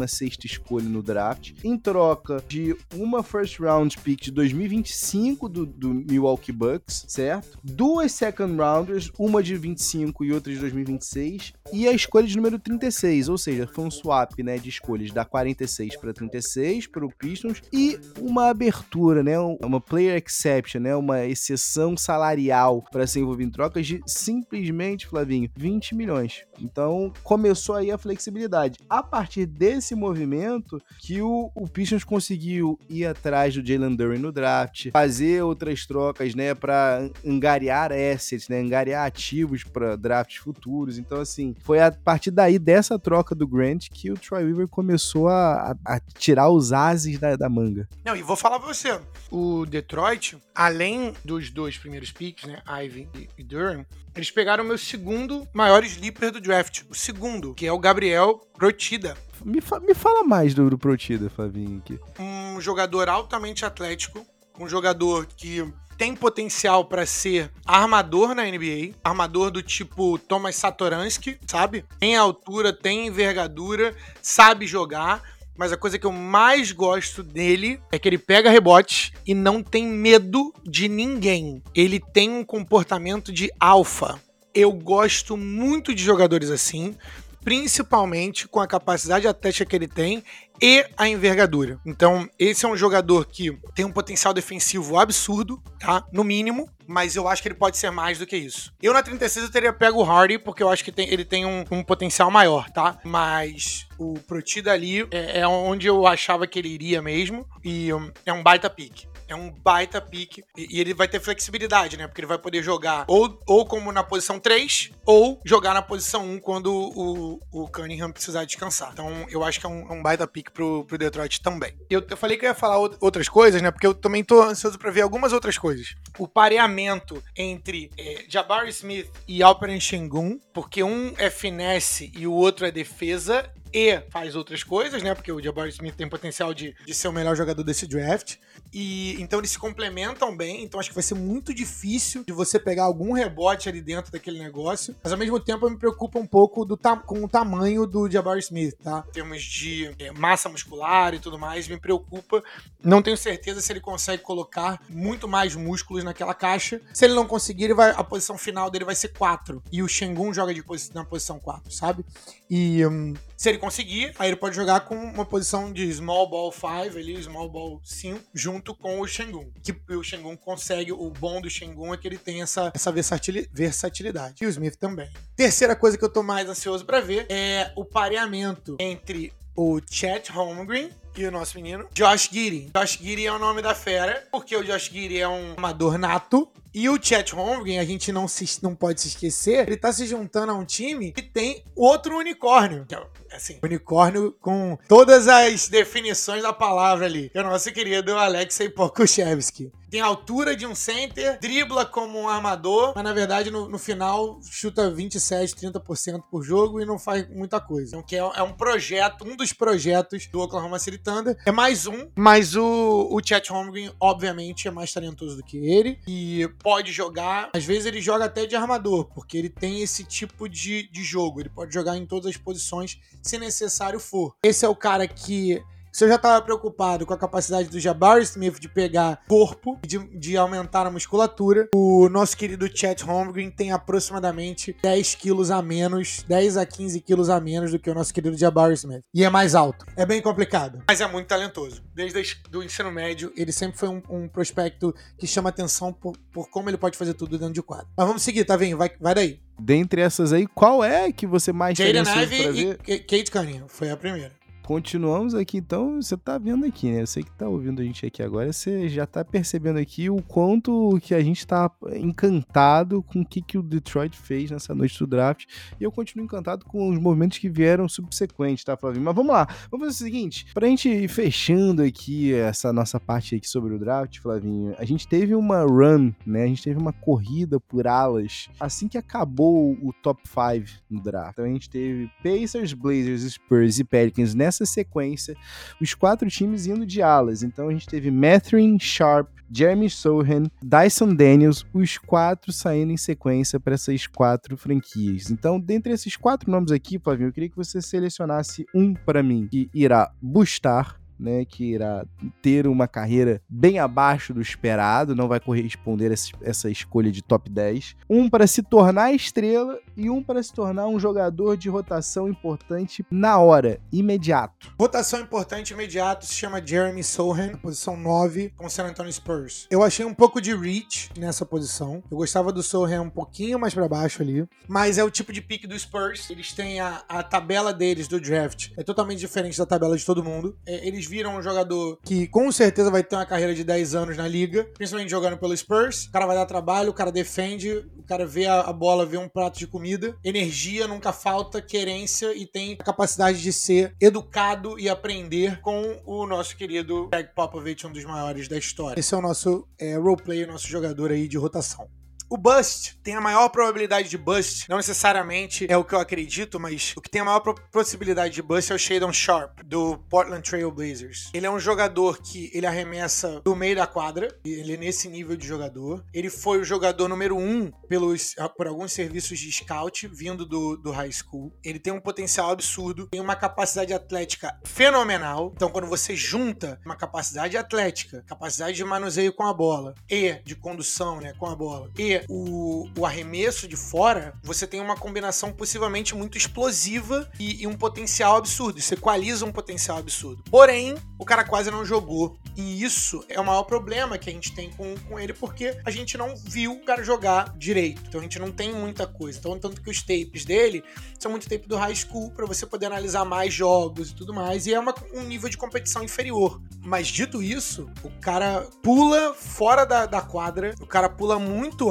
escolha no draft, em troca de uma first round pick de 2025 do, do Milwaukee Bucks, certo? Duas second round rounders, uma de 25 e outra de 2026, e a escolha de número 36, ou seja, foi um swap, né, de escolhas da 46 para 36 para o Pistons e uma abertura, né, uma player exception, né, uma exceção salarial para ser envolvido em trocas de simplesmente, Flavinho, 20 milhões. Então, começou aí a flexibilidade. A partir desse movimento que o, o Pistons conseguiu ir atrás do Jalen Duren no draft, fazer outras trocas, né, para angariar assets, né, angariar ativos para drafts futuros. Então, assim, foi a partir daí dessa troca do Grant que o Troy Weaver começou a, a, tirar os ases da, da, manga. Não, e vou falar pra você, o Detroit, além dos dois primeiros picks, né, Ivy e, e Durham, eles pegaram o meu segundo maior sleeper do draft, o segundo, que é o Gabriel Protida. Me, fa me fala mais do, do Protida, Flavinho, aqui. Um jogador altamente atlético, um jogador que tem potencial para ser armador na NBA, armador do tipo Thomas Satoransky, sabe? Tem altura, tem envergadura, sabe jogar. Mas a coisa que eu mais gosto dele é que ele pega rebote e não tem medo de ninguém. Ele tem um comportamento de alfa. Eu gosto muito de jogadores assim principalmente com a capacidade atlética que ele tem e a envergadura. Então, esse é um jogador que tem um potencial defensivo absurdo, tá? No mínimo, mas eu acho que ele pode ser mais do que isso. Eu na 36 eu teria pego o Hardy, porque eu acho que tem, ele tem um, um, potencial maior, tá? Mas o Protida ali é, é, onde eu achava que ele iria mesmo, e um, é um baita pique é um baita pique. E, ele vai ter flexibilidade, né? Porque ele vai poder jogar ou, ou como na posição 3, ou jogar na posição 1 quando o, o Cunningham precisar descansar. Então eu acho que é um, é um baita pique pro, pro Detroit também. Eu, eu falei que eu ia falar outras coisas, né? Porque eu também tô ansioso para ver algumas outras coisas. O pareamento entre é, Jabari Smith e Alperen Shengun, porque um é finesse e o outro é defesa, e faz outras coisas, né? Porque o Jabari Smith tem potencial de, de ser o melhor jogador desse draft. E então eles se complementam bem. Então acho que vai ser muito difícil de você pegar algum rebote ali dentro daquele negócio. Mas ao mesmo tempo eu me preocupo um pouco do com o tamanho do Jabari Smith, tá? Em termos de é, massa muscular e tudo mais, me preocupa. Não tenho certeza se ele consegue colocar muito mais músculos naquela caixa. Se ele não conseguir, ele vai, a posição final dele vai ser 4. E o Shengun joga de, na posição 4, sabe? E um, se ele conseguir, aí ele pode jogar com uma posição de small ball 5 ali, small ball 5, junto com o Shengun. Que o Shengun consegue, o bom do Shengun é que ele tem essa, essa versatilidade. E o Smith também. Terceira coisa que eu tô mais ansioso para ver é o pareamento entre o Chet Holmgren e o nosso menino Josh Giddy. Josh Giddy é o nome da fera, porque o Josh Giddy é um amador nato. E o Chet Holmgren, a gente não, se, não pode se esquecer, ele tá se juntando a um time que tem outro unicórnio. Que é, assim, unicórnio com todas as definições da palavra ali. Que é o nosso querido Alexei Pokushevsky tem a altura de um center, dribla como um armador, mas na verdade no, no final chuta 27, 30% por jogo e não faz muita coisa. Então, que é, é, um projeto, um dos projetos do Oklahoma City Thunder. É mais um, mas o, o Chet Holmgren, obviamente, é mais talentoso do que ele e pode jogar. Às vezes ele joga até de armador, porque ele tem esse tipo de, de jogo. Ele pode jogar em todas as posições se necessário for. Esse é o cara que se eu já estava preocupado com a capacidade do Jabari Smith de pegar corpo, de, de aumentar a musculatura, o nosso querido Chet Holmgren tem aproximadamente 10 quilos a menos, 10 a 15 quilos a menos do que o nosso querido Jabari Smith. E é mais alto. É bem complicado. Mas é muito talentoso. Desde o ensino médio, ele sempre foi um, um prospecto que chama atenção por, por, como ele pode fazer tudo dentro de quadro. Mas vamos seguir, tá vendo? Vai, vai daí. Dentre essas aí, qual é que você mais Jaden Ivey e Kate Cunningham. Foi a primeira. Continuamos aqui, então você tá vendo aqui, né? Eu sei que tá ouvindo a gente aqui agora, você já tá percebendo aqui o quanto que a gente tá encantado com o que, que o Detroit fez nessa noite do draft. E eu continuo encantado com os movimentos que vieram subsequentes, tá, Flavinho? Mas vamos lá, vamos fazer o seguinte: pra gente ir fechando aqui essa nossa parte aqui sobre o draft, Flavinho, a gente teve uma run, né? A gente teve uma corrida por alas assim que acabou o top 5 no draft. Então a gente teve Pacers, Blazers, Spurs e Pelicans nessa nessa sequência os quatro times indo de alas. Então a gente teve Mathurin, Sharp, Jeremy Sohan, Dyson Daniels, os quatro saindo em sequência para essas quatro franquias. Então, dentre esses quatro nomes aqui, Flavinho, eu queria que você selecionasse um para mim que irá bustar né, que irá ter uma carreira bem abaixo do esperado, não vai corresponder a essa escolha de top 10. Um para se tornar estrela e um para se tornar um jogador de rotação importante na hora, imediato. Rotação importante imediato se chama Jeremy Sohan, posição 9 com o San Antonio Spurs. Eu achei um pouco de reach nessa posição. Eu gostava do Sohan um pouquinho mais para baixo ali, mas é o tipo de pique do Spurs. Eles têm a, a tabela deles do draft, é totalmente diferente da tabela de todo mundo. É, eles viram um jogador que com certeza vai ter uma carreira de 10 anos na liga, principalmente jogando pelo Spurs. O cara vai dar trabalho, o cara defende, o cara vê a, a bola, vê um prato de comida. Energia nunca falta, querência e tem a capacidade de ser educado e aprender com o nosso querido Greg Popovich, um dos maiores da história. Esse é o nosso é, roleplay, nosso jogador aí de rotação. O bust tem a maior probabilidade de bust, não necessariamente é o que eu acredito, mas o que tem a maior possibilidade de bust é o Shadon Sharp, do Portland Trail Blazers. Ele é um jogador que ele arremessa do meio da quadra, ele é nesse nível de jogador. Ele foi o jogador número um pelos, por alguns serviços de scout vindo do, do high school. Ele tem um potencial absurdo, tem uma capacidade atlética fenomenal. Então, quando você junta uma capacidade atlética, capacidade de manuseio com a bola e de condução né, com a bola e o, o arremesso de fora, você tem uma combinação possivelmente muito explosiva e, e um potencial absurdo. Isso equaliza um potencial absurdo. Porém, o cara quase não jogou. E isso é o maior problema que a gente tem com, com ele, porque a gente não viu o cara jogar direito. Então a gente não tem muita coisa. Então, tanto que os tapes dele são muito tape do high school para você poder analisar mais jogos e tudo mais. E é uma, um nível de competição inferior. Mas dito isso, o cara pula fora da, da quadra, o cara pula muito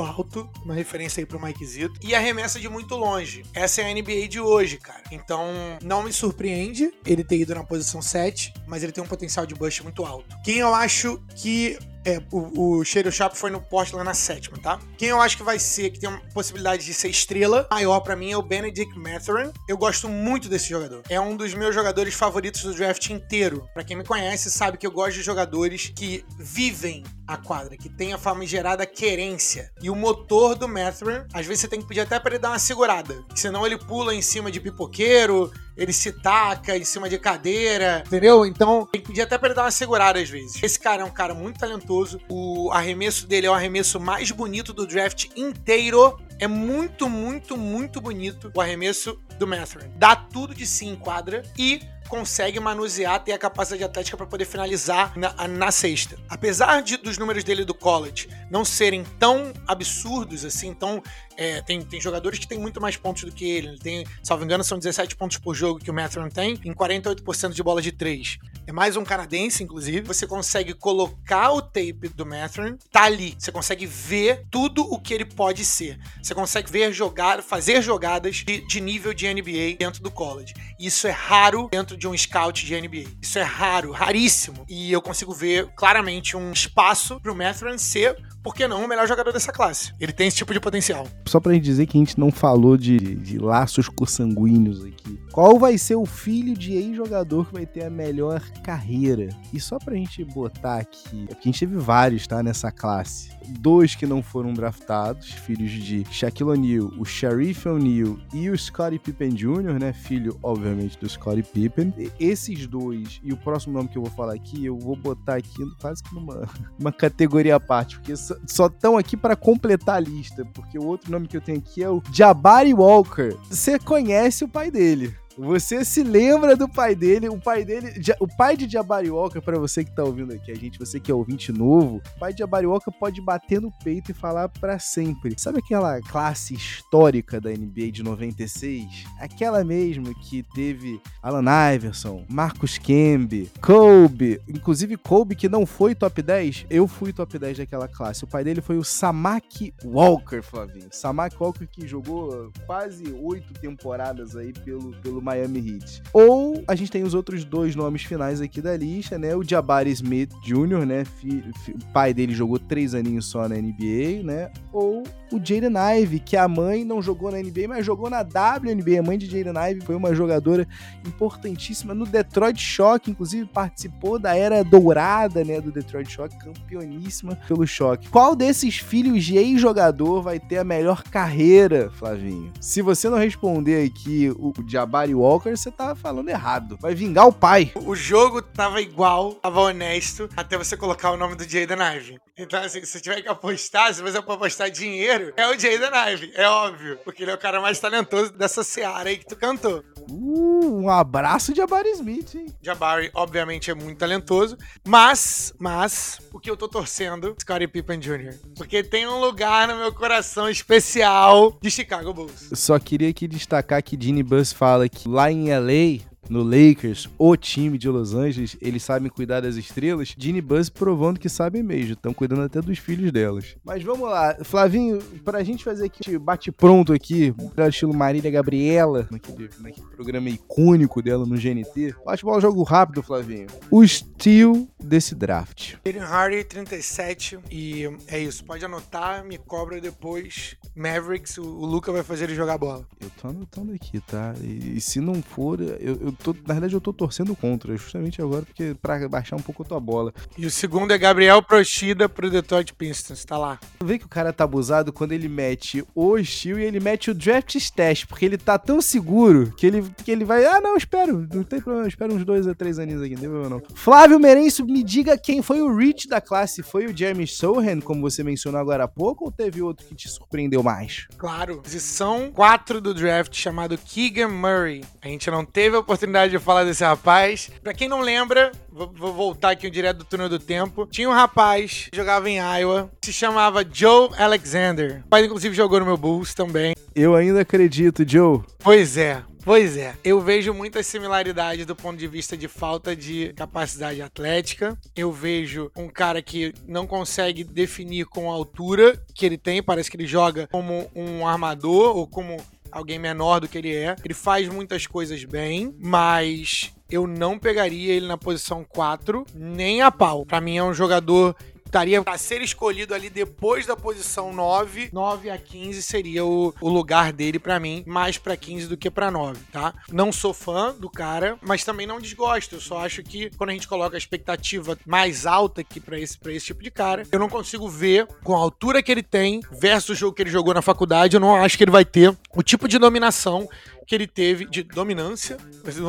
uma referência aí pro Mike Zito, e arremessa de muito longe. Essa é a NBA de hoje, cara. Então, não me surpreende ele ter ido na posição 7, mas ele tem um potencial de bust muito alto. Quem eu acho que é, o, o Shadow Sharp foi no Portland na sétima, tá? Quem eu acho que vai ser, que tem uma possibilidade de ser estrela maior para mim é o Benedict Mathurin. Eu gosto muito desse jogador. É um dos meus jogadores favoritos do draft inteiro. Para quem me conhece, sabe que eu gosto de jogadores que vivem a quadra, que tem a famigerada querência. E o motor do Mathurin, às vezes você tem que pedir até para ele dar uma segurada. Senão ele pula em cima de pipoqueiro, ele se taca em cima de cadeira, entendeu? Então que pedir até ele dar uma segurada às vezes. Esse cara é um cara muito talentoso. O arremesso dele é o arremesso mais bonito do draft inteiro. É muito, muito, muito bonito o arremesso do Mathurin. Dá tudo de si em quadra e consegue manusear, ter a capacidade atlética para poder finalizar na, na sexta. Apesar de, dos números dele do college não serem tão absurdos assim, tão é, tem, tem jogadores que têm muito mais pontos do que ele. Ele tem, salvo engano, são 17 pontos por jogo que o Mathurin tem, em 48% de bola de 3. É mais um canadense, inclusive. Você consegue colocar o tape do Mathurin, tá ali. Você consegue ver tudo o que ele pode ser. Você consegue ver jogar, fazer jogadas de, de nível de NBA dentro do college. Isso é raro dentro de um scout de NBA. Isso é raro, raríssimo. E eu consigo ver claramente um espaço pro Mathurin ser por que não o melhor jogador dessa classe? Ele tem esse tipo de potencial. Só pra dizer que a gente não falou de, de laços consanguíneos aqui. Qual vai ser o filho de ex-jogador que vai ter a melhor carreira? E só pra gente botar aqui, é porque a gente teve vários, tá, nessa classe. Dois que não foram draftados, filhos de Shaquille O'Neal, o Sharif O'Neal e o Scottie Pippen Jr., né, filho, obviamente, do Scottie Pippen. E esses dois, e o próximo nome que eu vou falar aqui, eu vou botar aqui quase que numa uma categoria à parte, porque só estão aqui para completar a lista, porque o outro nome que eu tenho aqui é o Jabari Walker. Você conhece o pai dele. Você se lembra do pai dele? O pai dele, o pai de Jabari Walker, para você que tá ouvindo aqui a gente, você que é ouvinte novo, o pai de Jabari Walker pode bater no peito e falar para sempre. Sabe aquela classe histórica da NBA de 96? Aquela mesmo que teve Alan Iverson, Marcus Camby, Kobe, inclusive Kobe que não foi top 10, eu fui top 10 daquela classe. O pai dele foi o Samaki Walker, Flavinho. Samaki Walker que jogou quase oito temporadas aí pelo, pelo Miami Heat. Ou a gente tem os outros dois nomes finais aqui da lista, né? O Jabari Smith Jr., né? o pai dele jogou três aninhos só na NBA, né? Ou o Jaden Ive, que a mãe não jogou na NBA, mas jogou na WNBA. A mãe de Jaden Ive foi uma jogadora importantíssima no Detroit Shock, inclusive participou da era dourada, né, do Detroit Shock, campeoníssima pelo Shock. Qual desses filhos de ex-jogador vai ter a melhor carreira, Flavinho? Se você não responder aqui o Jabari Walker, você tá falando errado. Vai vingar o pai. O jogo tava igual, tava honesto, até você colocar o nome do Jaden Ive. Então, assim, se tiver que apostar, se você for apostar dinheiro, é o Jaden Ive, é óbvio. Porque ele é o cara mais talentoso dessa seara aí que tu cantou. Uh, um abraço de Jabari Smith, hein? Jabari, obviamente, é muito talentoso. Mas, mas, o que eu tô torcendo, Scottie Pippen Jr. Porque tem um lugar no meu coração especial de Chicago Bulls. Só queria aqui destacar que Dini Bus fala que lá em LA, no Lakers, o time de Los Angeles, eles sabem cuidar das estrelas. Ginny Buzz provando que sabem mesmo, estão cuidando até dos filhos delas. Mas vamos lá, Flavinho, pra gente fazer aqui bate pronto aqui, estilo Marília Gabriela, naquele, naquele programa icônico dela no GNT. Bate bola, jogo rápido, Flavinho. O estilo desse draft. Jaden Hardy, 37, e é isso, pode anotar, me cobra depois. Mavericks, o, o Luca vai fazer ele jogar bola. Eu tô anotando aqui, tá? E, e se não for, eu, eu tô, na verdade, eu tô torcendo contra, justamente agora, porque pra baixar um pouco a tua bola. E o segundo é Gabriel Prochida pro Detroit Pistons, tá lá. Vê que o cara tá abusado quando ele mete o estilo e ele mete o draft stash, porque ele tá tão seguro que ele, que ele vai, ah, não, espero, não tem problema, espero uns dois a três aninhos aqui, não tem problema não. Flávio Merenço, me diga quem foi o reach da classe, foi o Jeremy Sohan, como você mencionou agora há pouco, ou teve outro que te surpreendeu mais? Claro, posição 4 do draft, chamado Keegan Murray. A gente não teve a oportunidade de falar desse rapaz. Pra quem não lembra, vou, vou voltar aqui direto do túnel do tempo. Tinha um rapaz que jogava em Iowa, se chamava Joe Alexander. O pai, inclusive, jogou no meu Bulls também. Eu ainda acredito, Joe. Pois é, Pois é, eu vejo muitas similaridades do ponto de vista de falta de capacidade atlética. Eu vejo um cara que não consegue definir com a altura que ele tem, parece que ele joga como um armador ou como alguém menor do que ele é. Ele faz muitas coisas bem, mas eu não pegaria ele na posição 4 nem a pau. Para mim é um jogador estaria a ser escolhido ali depois da posição 9. 9 a 15 seria o, o lugar dele para mim, mais para 15 do que para 9, tá? Não sou fã do cara, mas também não desgosto. Eu só acho que quando a gente coloca a expectativa mais alta aqui para esse, pra esse tipo de cara, eu não consigo ver com a altura que ele tem versus o jogo que ele jogou na faculdade, eu não acho que ele vai ter o tipo de dominação que ele teve de dominância.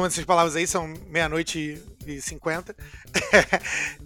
Essas palavras aí são meia-noite e 50.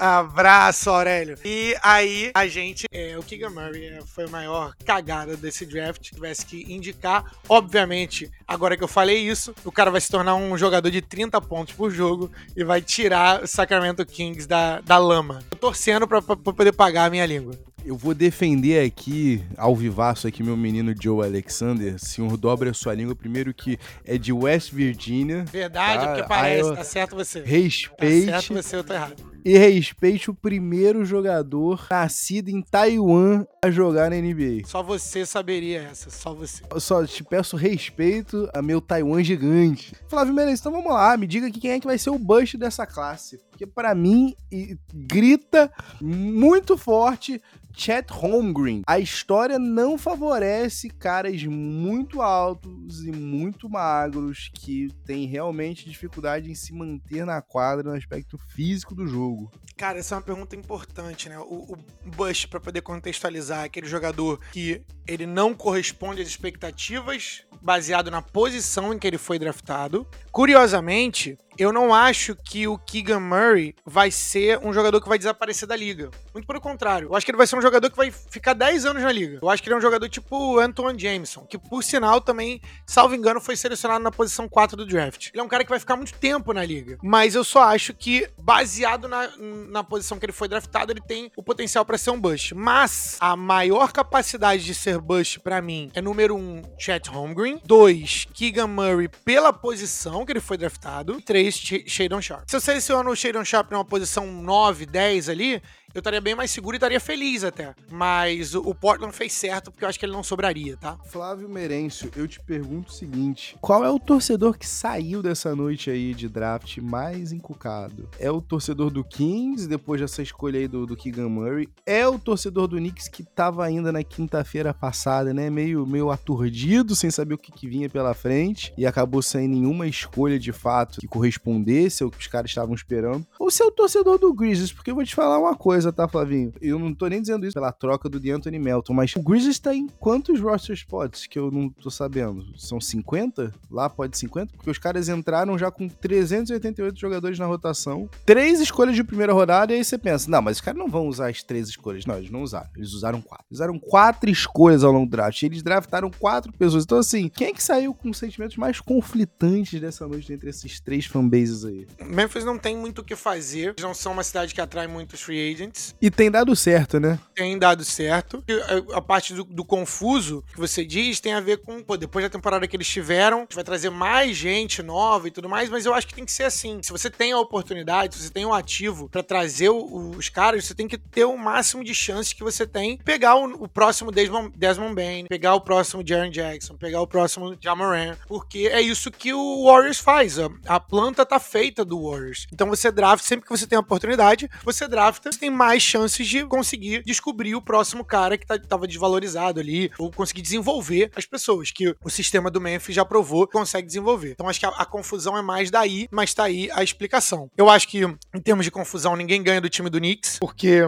Abraço, Aurélio. E aí, a gente, é, o Keegan Murray é, foi a maior cagada desse draft. Tivesse que indicar. Obviamente, agora que eu falei isso, o cara vai se tornar um jogador de 30 pontos por jogo e vai tirar o Sacramento Kings da, da lama. Tô torcendo pra, pra, poder pagar a minha língua. Eu vou defender aqui, ao vivaço aqui, meu menino Joe Alexander. Senhor, dobra a sua língua. Primeiro que é de West Virginia. Verdade, tá? porque parece. Tá certo você. Respeite. Tá certo você, eu tô errado. E respeite o primeiro jogador nascido em Taiwan a jogar na NBA. Só você saberia essa, só você. Eu só te peço respeito a meu Taiwan gigante. Flávio Menezes, então vamos lá, me diga aqui quem é que vai ser o bust dessa classe. Porque para mim, grita muito forte Chet Holmgren. A história não favorece caras muito altos e muito magros que têm realmente dificuldade em se manter na quadra no aspecto físico do jogo. Cara, essa é uma pergunta importante, né? O, o Bush, pra poder contextualizar, é aquele jogador que ele não corresponde às expectativas baseado na posição em que ele foi draftado. Curiosamente, eu não acho que o Keegan Murray vai ser um jogador que vai desaparecer da liga. Muito pelo contrário. Eu acho que ele vai ser um jogador que vai ficar 10 anos na liga. Eu acho que ele é um jogador tipo Anthony Jameson, que por sinal também, salvo engano, foi selecionado na posição 4 do draft. Ele é um cara que vai ficar muito tempo na liga. Mas eu só acho que, baseado na, na posição que ele foi draftado, ele tem o potencial para ser um bush. Mas a maior capacidade de ser bush para mim é número 1, um, Chet Holmgren. 2, Keegan Murray pela posição que ele foi draftado. 3, Beast, Sharp. Se eu seleciono o Shadon Sharp numa posição 9, 10 ali, eu estaria bem mais seguro e estaria feliz até. Mas o, Portland fez certo porque eu acho que ele não sobraria, tá? Flávio Merencio, eu te pergunto o seguinte: qual é o torcedor que saiu dessa noite aí de draft mais encucado? É o torcedor do Kings, depois dessa escolha aí do, do Keegan Murray? É o torcedor do Knicks que tava ainda na quinta-feira passada, né? Meio, meio aturdido, sem saber o que, que vinha pela frente e acabou sem nenhuma escolha de fato que correspondesse ao que os caras estavam esperando? Ou se é o torcedor do Grizzlies? Porque eu vou te falar uma coisa coisa, tá, Flavinho? Eu não tô nem dizendo isso pela troca do DeAnthony Melton, mas o Grizzlies tá em quantos roster spots que eu não tô sabendo? São 50? Lá pode 50? Porque os caras entraram já com 388 jogadores na rotação, três escolhas de primeira rodada, e aí você pensa, não, mas os caras não vão usar as três escolhas. Não, eles não usaram. Eles usaram quatro. Usaram quatro escolhas ao longo do draft. Eles draftaram quatro pessoas. Então, assim, quem é que saiu com sentimentos mais conflitantes dessa noite entre esses três fanbases aí? Memphis não tem muito o que fazer. Eles não são uma cidade que atrai muitos free agents. E tem dado certo, né? Tem dado certo. A, parte do, do, confuso que você diz tem a ver com, pô, depois da temporada que eles tiveram, vai trazer mais gente nova e tudo mais, mas eu acho que tem que ser assim. Se você tem a oportunidade, se você tem um ativo para trazer o, os caras, você tem que ter o máximo de chances que você tem. Pegar o, o próximo Desmond, Desmond Bain, pegar o próximo Jaron Jackson, pegar o próximo Jamoran, porque é isso que o Warriors faz. A, a planta tá feita do Warriors. Então você drafta, sempre que você tem a oportunidade, você drafta, você tem mais chances de conseguir descobrir o próximo cara que tá, tava desvalorizado ali, ou conseguir desenvolver as pessoas, que o sistema do Memphis já provou consegue desenvolver. Então acho que a, a confusão é mais daí, mas tá aí a explicação. Eu acho que, em termos de confusão, ninguém ganha do time do Knicks, porque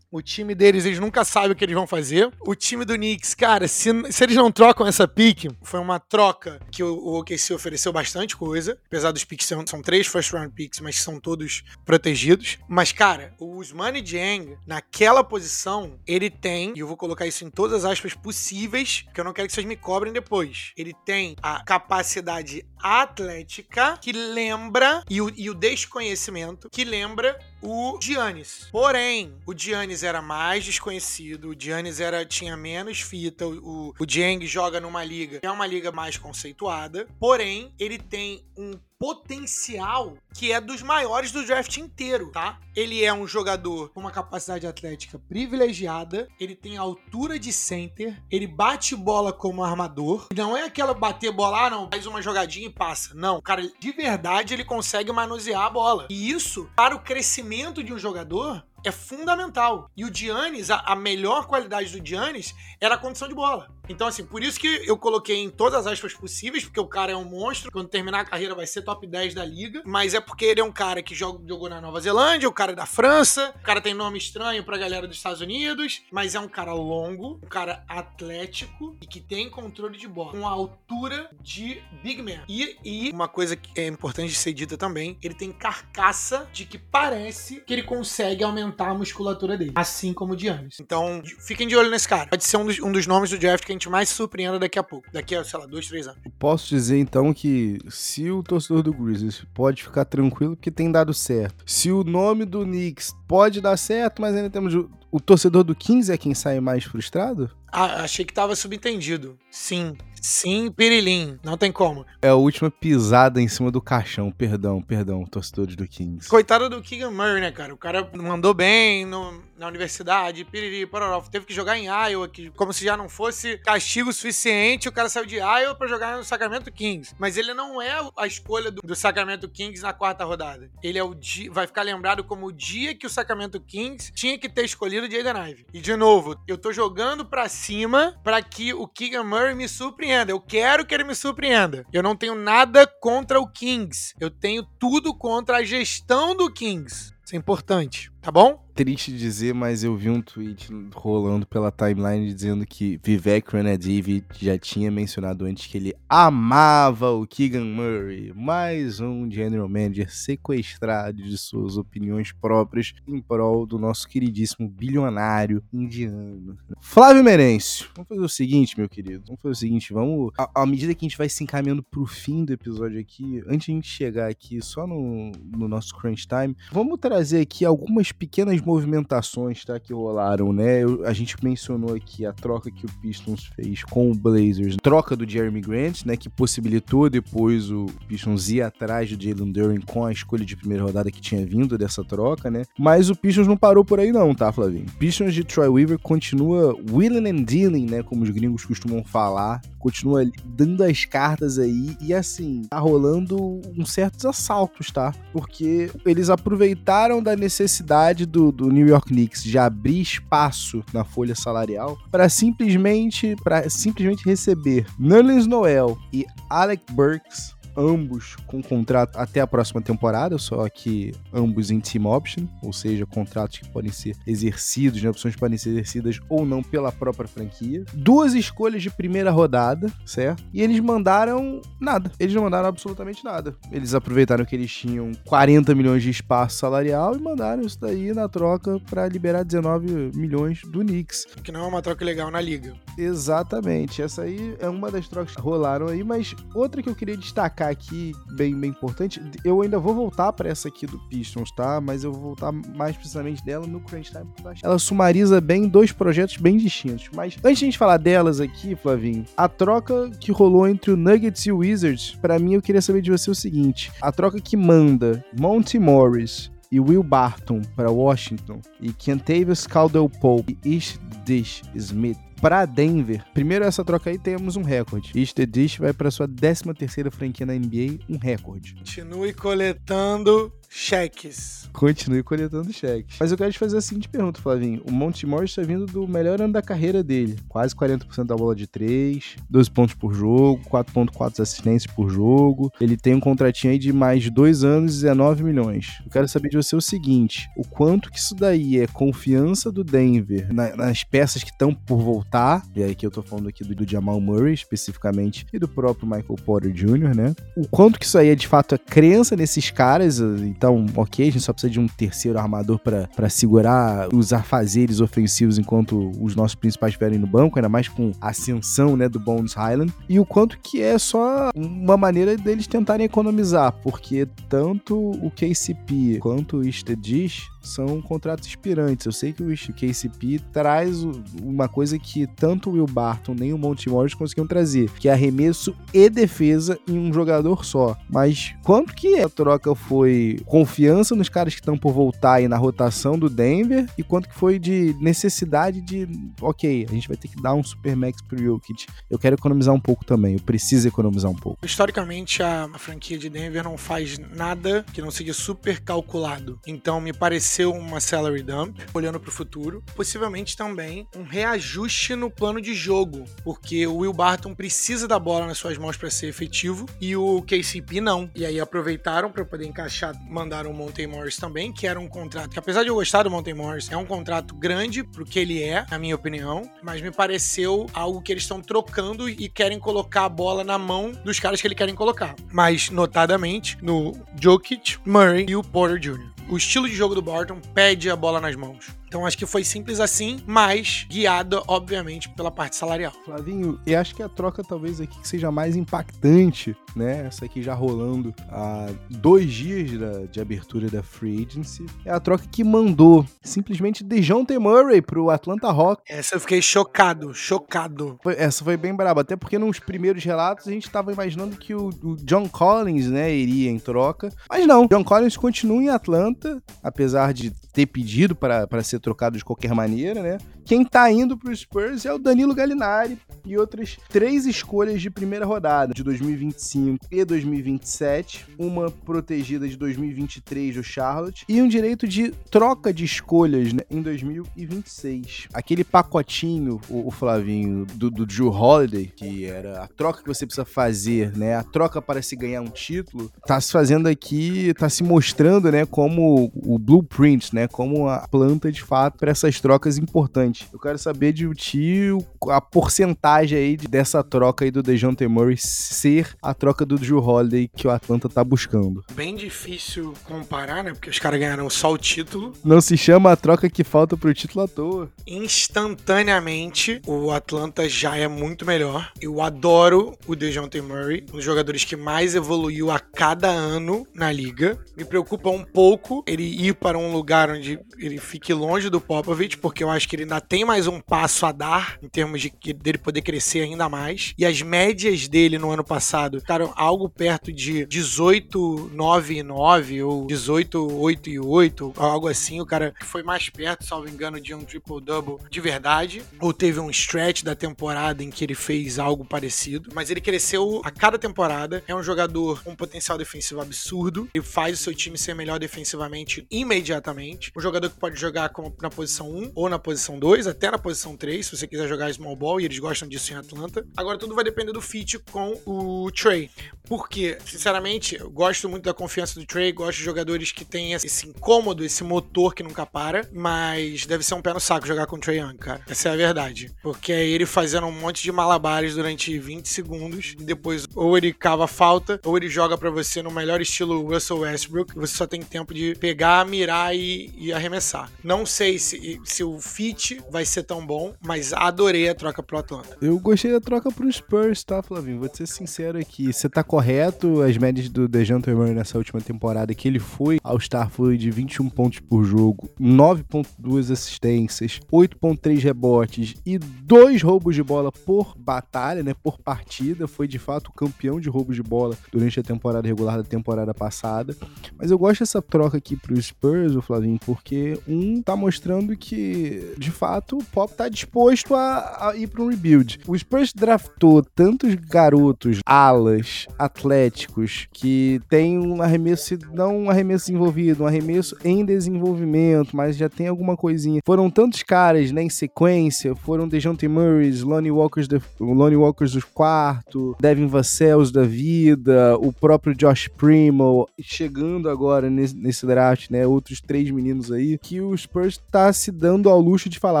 o time deles, eles nunca sabem o que eles vão fazer. O time do Knicks, cara, se, se eles não trocam essa pique, foi uma troca que o, o OKC ofereceu bastante coisa. Apesar dos picks, são, são três first round picks, mas são todos protegidos. Mas, cara, o Usmani Dieng, naquela posição, ele tem, e eu vou colocar isso em todas as aspas possíveis, que eu não quero que vocês me cobrem depois. Ele tem a capacidade atlética que lembra, e o, e o desconhecimento que lembra o Giannis. Porém, o Giannis era mais desconhecido, o Giannis era, tinha menos fita, o, o Dieng joga numa liga é uma liga mais conceituada, porém, ele tem um potencial que é dos maiores do draft inteiro, tá? Ele é um jogador com uma capacidade atlética privilegiada, ele tem altura de center, ele bate bola como armador. Não é aquela bater bola, ah, não, faz uma jogadinha e passa. Não, cara, de verdade ele consegue manusear a bola. E isso, para o crescimento de um jogador, é fundamental. E o Giannis, a, a, melhor qualidade do Giannis era a condição de bola. Então, assim, por isso que eu coloquei em todas as aspas possíveis, porque o cara é um monstro. Quando terminar a carreira vai ser top top 10 da liga, mas é porque ele é um cara que joga, jogou na Nova Zelândia, o cara é da França, o cara tem nome estranho pra galera dos Estados Unidos, mas é um cara longo, um cara atlético e que tem controle de bola, com a altura de Big Man. E, e uma coisa que é importante ser dita também, ele tem carcaça de que parece que ele consegue aumentar a musculatura dele, assim como o Giannis. Então, fiquem de olho nesse cara. Pode ser um dos, um dos nomes do draft que a gente mais surpreenda daqui a pouco. Daqui a, sei lá, dois, três anos. Posso dizer então que se o torcedor do Grizzlies pode ficar tranquilo porque tem dado certo. Se o nome do Knicks pode dar certo, mas ainda temos o, torcedor do Kings é quem sai mais frustrado? Ah, achei que tava subentendido. Sim. Sim, Pirilim. Não tem como. É a última pisada em cima do caixão. Perdão, perdão, torcedores do Kings. Coitado do Keegan Murray, né, cara? O cara mandou bem no, na universidade, piriri, pororó. Teve que jogar em Iowa, que, como se já não fosse castigo suficiente, o cara saiu de Iowa pra jogar no Sacramento Kings. Mas ele não é a escolha do, do Sacramento Kings na quarta rodada. Ele é o dia, vai ficar lembrado como o dia que o Sacramento Kings tinha que ter escolhido o Jaden Ive. E de novo, eu tô jogando pra cima para que o Keegan Murray me surpreenda. Eu quero que ele me surpreenda. Eu não tenho nada contra o Kings. Eu tenho tudo contra a gestão do Kings. Isso é importante, tá bom? triste dizer, mas eu vi um tweet rolando pela timeline dizendo que Vivek Ranadive já tinha mencionado antes que ele amava o Keegan Murray, mais um general manager sequestrado de suas opiniões próprias em prol do nosso queridíssimo bilionário indiano. Flávio Merencio, vamos fazer o seguinte, meu querido, vamos fazer o seguinte, vamos, à, medida que a gente vai se encaminhando pro fim do episódio aqui, antes de a gente chegar aqui só no, no nosso crunch time, vamos trazer aqui algumas pequenas movimentações tá, que rolaram, né? Eu, a gente mencionou aqui a troca que o Pistons fez com o Blazers, troca do Jeremy Grant, né? Que possibilitou depois o Pistons ir atrás do Jalen Duren com a escolha de primeira rodada que tinha vindo dessa troca, né? Mas o Pistons não parou por aí não, tá, Flavinho? Pistons de Troy Weaver continua willing and dealing, né? Como os gringos costumam falar, continua dando as cartas aí e assim, tá rolando uns certos assaltos, tá? Porque eles aproveitaram da necessidade do, do New York Knicks de abrir espaço na folha salarial para simplesmente para simplesmente receber Nerlens Noel e Alec Burks ambos com contrato até a próxima temporada, só que ambos em team option, ou seja, contratos que podem ser exercidos, né, opções que podem ser exercidas ou não pela própria franquia. Duas escolhas de primeira rodada, certo? E eles mandaram nada. Eles não mandaram absolutamente nada. Eles aproveitaram que eles tinham 40 milhões de espaço salarial e mandaram isso daí na troca para liberar 19 milhões do Knicks. Que não é uma troca legal na liga. Exatamente. Essa aí é uma das trocas que rolaram aí, mas outra que eu queria destacar aqui, bem, bem importante, eu ainda vou voltar para essa aqui do Pistons, tá? Mas eu vou voltar mais precisamente dela no Crunch Time, porque ela sumariza bem dois projetos bem distintos. Mas antes de a gente falar delas aqui, Flavinho, a troca que rolou entre o Nuggets e o Wizards, para mim eu queria saber de você o seguinte: a troca que manda Monty Morris e Will Barton para Washington e Kentavious Caldwell Pope e Ish Dish Smith para Denver. Primeiro essa troca aí temos um recorde. East Dish vai para sua 13 terceira franquia na NBA, um recorde. Continue coletando cheques. Continue coletando cheques. Mas eu quero te fazer a seguinte pergunta, Flavinho. O Monte Morris está vindo do melhor ano da carreira dele. Quase 40% da bola de 3, 12 pontos por jogo, 4.4 assistências por jogo. Ele tem um contratinho aí de mais de 2 anos e 19 milhões. Eu quero saber de você o seguinte, o quanto que isso daí é confiança do Denver na, nas peças que estão por voltar, e aí que eu tô falando aqui do, do Jamal Murray especificamente, e do próprio Michael Porter Jr., né? O quanto que isso aí é de fato a crença nesses caras, então, ok, a gente só precisa de um terceiro armador para segurar os afazeres ofensivos enquanto os nossos principais estiverem no banco, ainda mais com a ascensão né, do Bones Highland. E o quanto que é só uma maneira deles tentarem economizar, porque tanto o KCP quanto o Istedish são contratos expirantes. Eu sei que o KCP traz uma coisa que tanto o Will Barton nem o Monty Morris conseguiram trazer, que é arremesso e defesa em um jogador só. Mas quanto que a troca foi confiança nos caras que estão por voltar aí na rotação do Denver e quanto que foi de necessidade de, ok, a gente vai ter que dar um Supermax pro Jokic. Eu quero economizar um pouco também, eu preciso economizar um pouco. Historicamente, a, franquia de Denver não faz nada que não seja super calculado. Então, me pareceu ser uma salary dump, olhando para o futuro. Possivelmente também um reajuste no plano de jogo, porque o Will Barton precisa da bola nas suas mãos para ser efetivo e o KCP não. E aí aproveitaram para poder encaixar, mandaram o Monte Morris também, que era um contrato que apesar de eu gostar do Monte Morris, é um contrato grande pro que ele é, na minha opinião, mas me pareceu algo que eles estão trocando e querem colocar a bola na mão dos caras que eles querem colocar. Mas notadamente no Jokic, Murray e o Porter Jr. O estilo de jogo do Barton pede a bola nas mãos. Então acho que foi simples assim, mas guiada, obviamente, pela parte salarial. Flavinho, eu acho que a troca talvez aqui que seja mais impactante, né? Essa aqui já rolando há dois dias da, de abertura da Free Agency. É a troca que mandou simplesmente DeJounte Murray pro Atlanta Hawks. Essa eu fiquei chocado, chocado. Foi, essa foi bem braba, até porque nos primeiros relatos a gente tava imaginando que o, o John Collins, né, iria em troca. Mas não, John Collins continua em Atlanta, apesar de ter pedido para ser trocado de qualquer maneira, né? Quem tá indo pro Spurs é o Danilo Gallinari e outras três escolhas de primeira rodada, de 2025 e 2027, uma protegida de 2023 do Charlotte e um direito de troca de escolhas né, em 2026. Aquele pacotinho, o, o Flavinho, do, do Drew Holiday, que era a troca que você precisa fazer, né? A troca para se ganhar um título, tá se fazendo aqui, tá se mostrando, né, como o blueprint, né, como a planta de fato para essas trocas importantes. Eu quero saber de ti a porcentagem aí dessa troca aí do DeJounte Murray ser a troca do Drew Holiday que o Atlanta tá buscando. Bem difícil comparar, né? Porque os caras ganharam só o título. Não se chama a troca que falta pro título à toa. Instantaneamente, o Atlanta já é muito melhor. Eu adoro o DeJounte Murray, um dos jogadores que mais evoluiu a cada ano na liga. Me preocupa um pouco ele ir para um lugar onde ele fique longe do Popovich, porque eu acho que ele ainda tem mais um passo a dar em termos de dele poder crescer ainda mais. E as médias dele no ano passado ficaram algo perto de 18, 9 e 9 ou 18, 8 e 8, algo assim. O cara foi mais perto, salvo engano, de um triple-double de verdade. Ou teve um stretch da temporada em que ele fez algo parecido. Mas ele cresceu a cada temporada. É um jogador com potencial defensivo absurdo. Ele faz o seu time ser melhor defensivamente imediatamente. Um jogador que pode jogar na posição 1 ou na posição 2, até na posição 3, se você quiser jogar small ball, e eles gostam disso em Atlanta. Agora tudo vai depender do fit com o Trey. Porque, sinceramente, eu gosto muito da confiança do Trey, gosto de jogadores que têm esse incômodo, esse motor que nunca para, mas deve ser um pé no saco jogar com o Trey Young, cara. Essa é a verdade. Porque é ele fazendo um monte de malabares durante 20 segundos, e depois ou ele cava falta, ou ele joga para você no melhor estilo Russell Westbrook, você só tem tempo de pegar, mirar e, e arremessar. Não sei se, se o fit vai ser tão bom, mas adorei a troca pro Atlanta. Eu gostei da troca pro Spurs, tá, Flavinho? Vou ser sincero aqui. Você tá correto, as médias do DeJounte Murray nessa última temporada, que ele foi ao Star foi de 21 pontos por jogo, 9.2 assistências, 8.3 rebotes e 2 roubos de bola por batalha, né, por partida. Foi de fato campeão de roubos de bola durante a temporada regular da temporada passada. Mas eu gosto dessa troca aqui pro Spurs, o Flavinho, porque um tá mostrando que, de fato, o Pop tá disposto a, a ir para um rebuild. O Spurs draftou tantos garotos, alas, atléticos, que tem um arremesso, não um arremesso desenvolvido, um arremesso em desenvolvimento, mas já tem alguma coisinha. Foram tantos caras, né, em sequência, foram DeJounte Murray, Lonnie Walkers, de, Lonnie Walkers do quarto, Devin Vassell da vida, o próprio Josh Primo, chegando agora nesse, nesse draft, né, outros três meninos aí, que o Spurs tá se dando ao luxo de falar,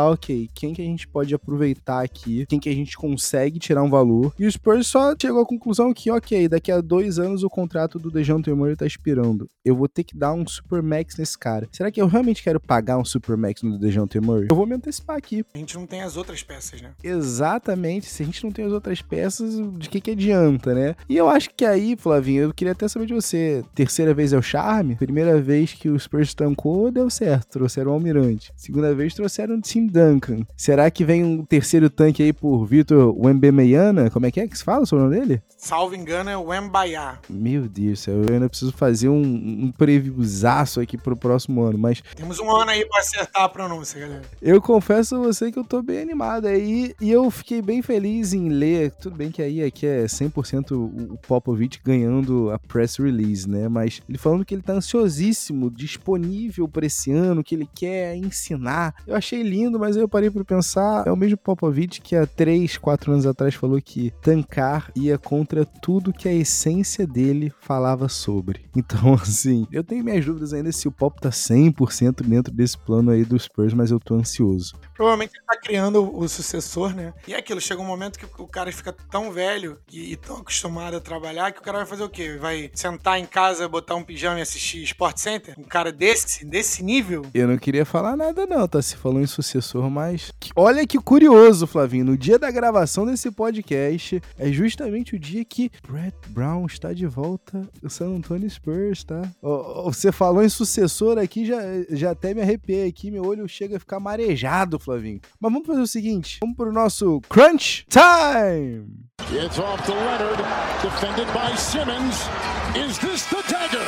ok, quem que a gente pode aproveitar aqui, quem que a gente consegue tirar um valor. E o Spurs só chegou à conclusão que, ok, daqui a dois anos o contrato do DeJounte Murray tá expirando. Eu vou ter que dar um super max nesse cara. Será que eu realmente quero pagar um super max no DeJounte Murray? Eu vou me antecipar aqui. A gente não tem as outras peças, né? Exatamente. Se a gente não tem as outras peças, de que que adianta, né? E eu acho que aí, Flavinho, eu queria até saber de você. Terceira vez é o charme? Primeira vez que o Spurs tancou, deu certo. Trouxeram o Almirante. Segunda vez trouxeram o Tim Duncan. Será que vem um terceiro tanque aí por Vitor Wembemeyana? Como é que é que se fala sobre o nome dele? Salvo engano, é o Wembaiá. Meu Deus, eu ainda preciso fazer um, um previewzaço aqui pro próximo ano, mas... Temos um ano aí pra acertar a pronúncia, galera. Eu confesso a você que eu tô bem animado aí e eu fiquei bem feliz em ler. Tudo bem que aí aqui é 100% o Popovich ganhando a press release, né? Mas ele falando que ele tá ansiosíssimo, disponível para esse ano, que ele quer ensinar. Eu achei lindo, mas aí eu parei para pensar, é o mesmo Popovich que há 3, 4 anos atrás falou que tancar ia contra tudo que a essência dele falava sobre. Então, assim, eu tenho minhas dúvidas ainda se o Pop tá 100% dentro desse plano aí dos Spurs, mas eu tô ansioso. Provavelmente ele tá criando o sucessor, né? E é aquilo, chega um momento que o cara fica tão velho e, e tão acostumado a trabalhar que o cara vai fazer o quê? Vai sentar em casa, botar um pijama e assistir Sport Center? Um cara desse, desse nível? Eu não queria falar nada não, tá? Se falou em sucessor, mas... Olha que curioso, Flavinho. No dia da gravação desse podcast, é justamente o dia que Brett Brown está de volta no San Antonio Spurs, tá? Você falou em sucessor aqui, já, já até me arrepiei aqui, meu olho chega a ficar marejado, Flavinho. Mas vamos fazer o seguinte, vamos pro nosso Crunch Time! It's off to Leonard, defended by Simmons. Is this the dagger?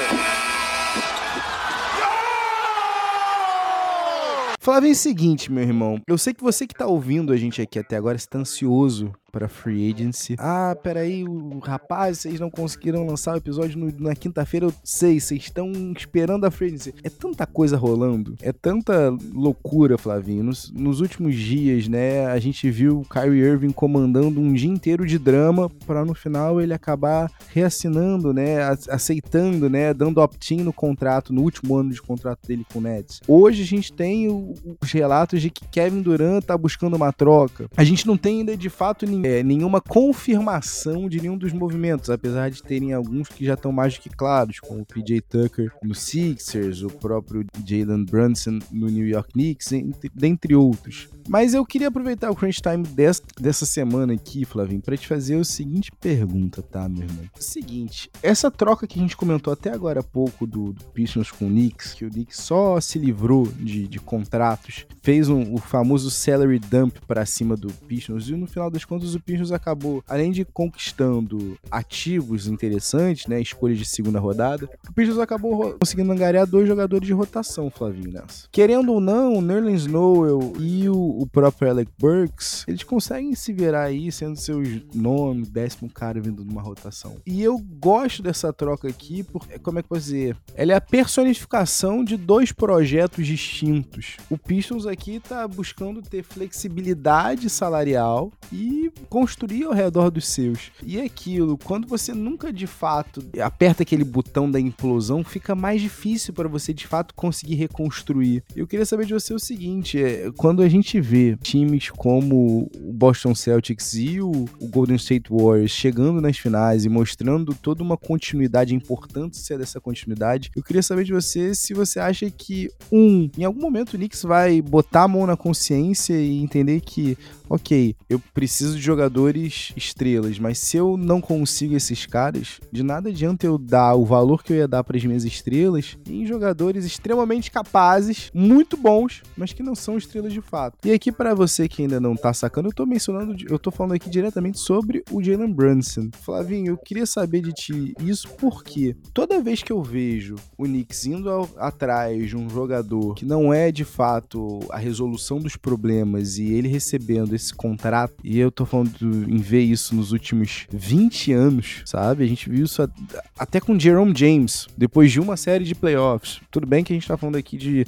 Flavinho, é o seguinte, meu irmão. Eu sei que você que tá ouvindo a gente aqui até agora está ansioso para Free Agency. Ah, peraí, o rapaz, vocês não conseguiram lançar o episódio no, na quinta-feira. Eu sei, vocês estão esperando a Free Agency. É tanta coisa rolando, é tanta loucura, Flavinho. Nos, nos últimos dias, né, a gente viu o Kyrie Irving comandando um dia inteiro de drama para no final ele acabar reassinando, né, aceitando, né, dando opt-in no contrato, no último ano de contrato dele com o Nets. Hoje a gente tem o, os relatos de que Kevin Durant tá buscando uma troca. A gente não tem ainda de fato ninguém é, nenhuma confirmação de nenhum dos movimentos, apesar de terem alguns que já estão mais do que claros, como o PJ Tucker no Sixers, o próprio Jalen Brunson no New York Knicks, entre, dentre outros. Mas eu queria aproveitar o crunch time dessa, dessa semana aqui, Flavinho, para te fazer a seguinte pergunta, tá, meu irmão? Seguinte, essa troca que a gente comentou até agora há pouco do, do Pistons com o Knicks, que o Knicks só se livrou de, de contratos, fez um, o famoso salary dump para cima do Pistons e no final das contas o Pistons acabou, além de conquistando ativos interessantes, né, escolhas de segunda rodada, o Pistons acabou conseguindo angariar dois jogadores de rotação, Flavinho, nessa. Querendo ou não, o Nerlens Noel e o o próprio Alec Burks, eles conseguem se virar aí, sendo seus nono, décimo cara vindo numa rotação. E eu gosto dessa troca aqui, porque, como é que eu posso dizer? Ela é a personificação de dois projetos distintos. O Pistons aqui tá buscando ter flexibilidade salarial e construir ao redor dos seus. E é aquilo, quando você nunca de fato aperta aquele botão da implosão, fica mais difícil para você de fato conseguir reconstruir. Eu queria saber de você o seguinte: é, quando a gente vê times como o Boston Celtics e o, Golden State Warriors chegando nas finais e mostrando toda uma continuidade, a importância dessa continuidade, eu queria saber de você se você acha que, um, em algum momento o Knicks vai botar a mão na consciência e entender que ok, eu preciso de jogadores estrelas, mas se eu não consigo esses caras, de nada adianta eu dar o valor que eu ia dar para as minhas estrelas em jogadores extremamente capazes, muito bons, mas que não são estrelas de fato. E aqui para você que ainda não tá sacando, eu tô mencionando, eu tô falando aqui diretamente sobre o Jalen Brunson. Flavinho, eu queria saber de ti isso porque toda vez que eu vejo o Knicks indo ao, atrás de um jogador que não é de fato a resolução dos problemas e ele recebendo esse esse contrato. E eu tô falando em ver isso nos últimos 20 anos, sabe? A gente viu isso até com Jerome James, depois de uma série de playoffs. Tudo bem que a gente tá falando aqui de,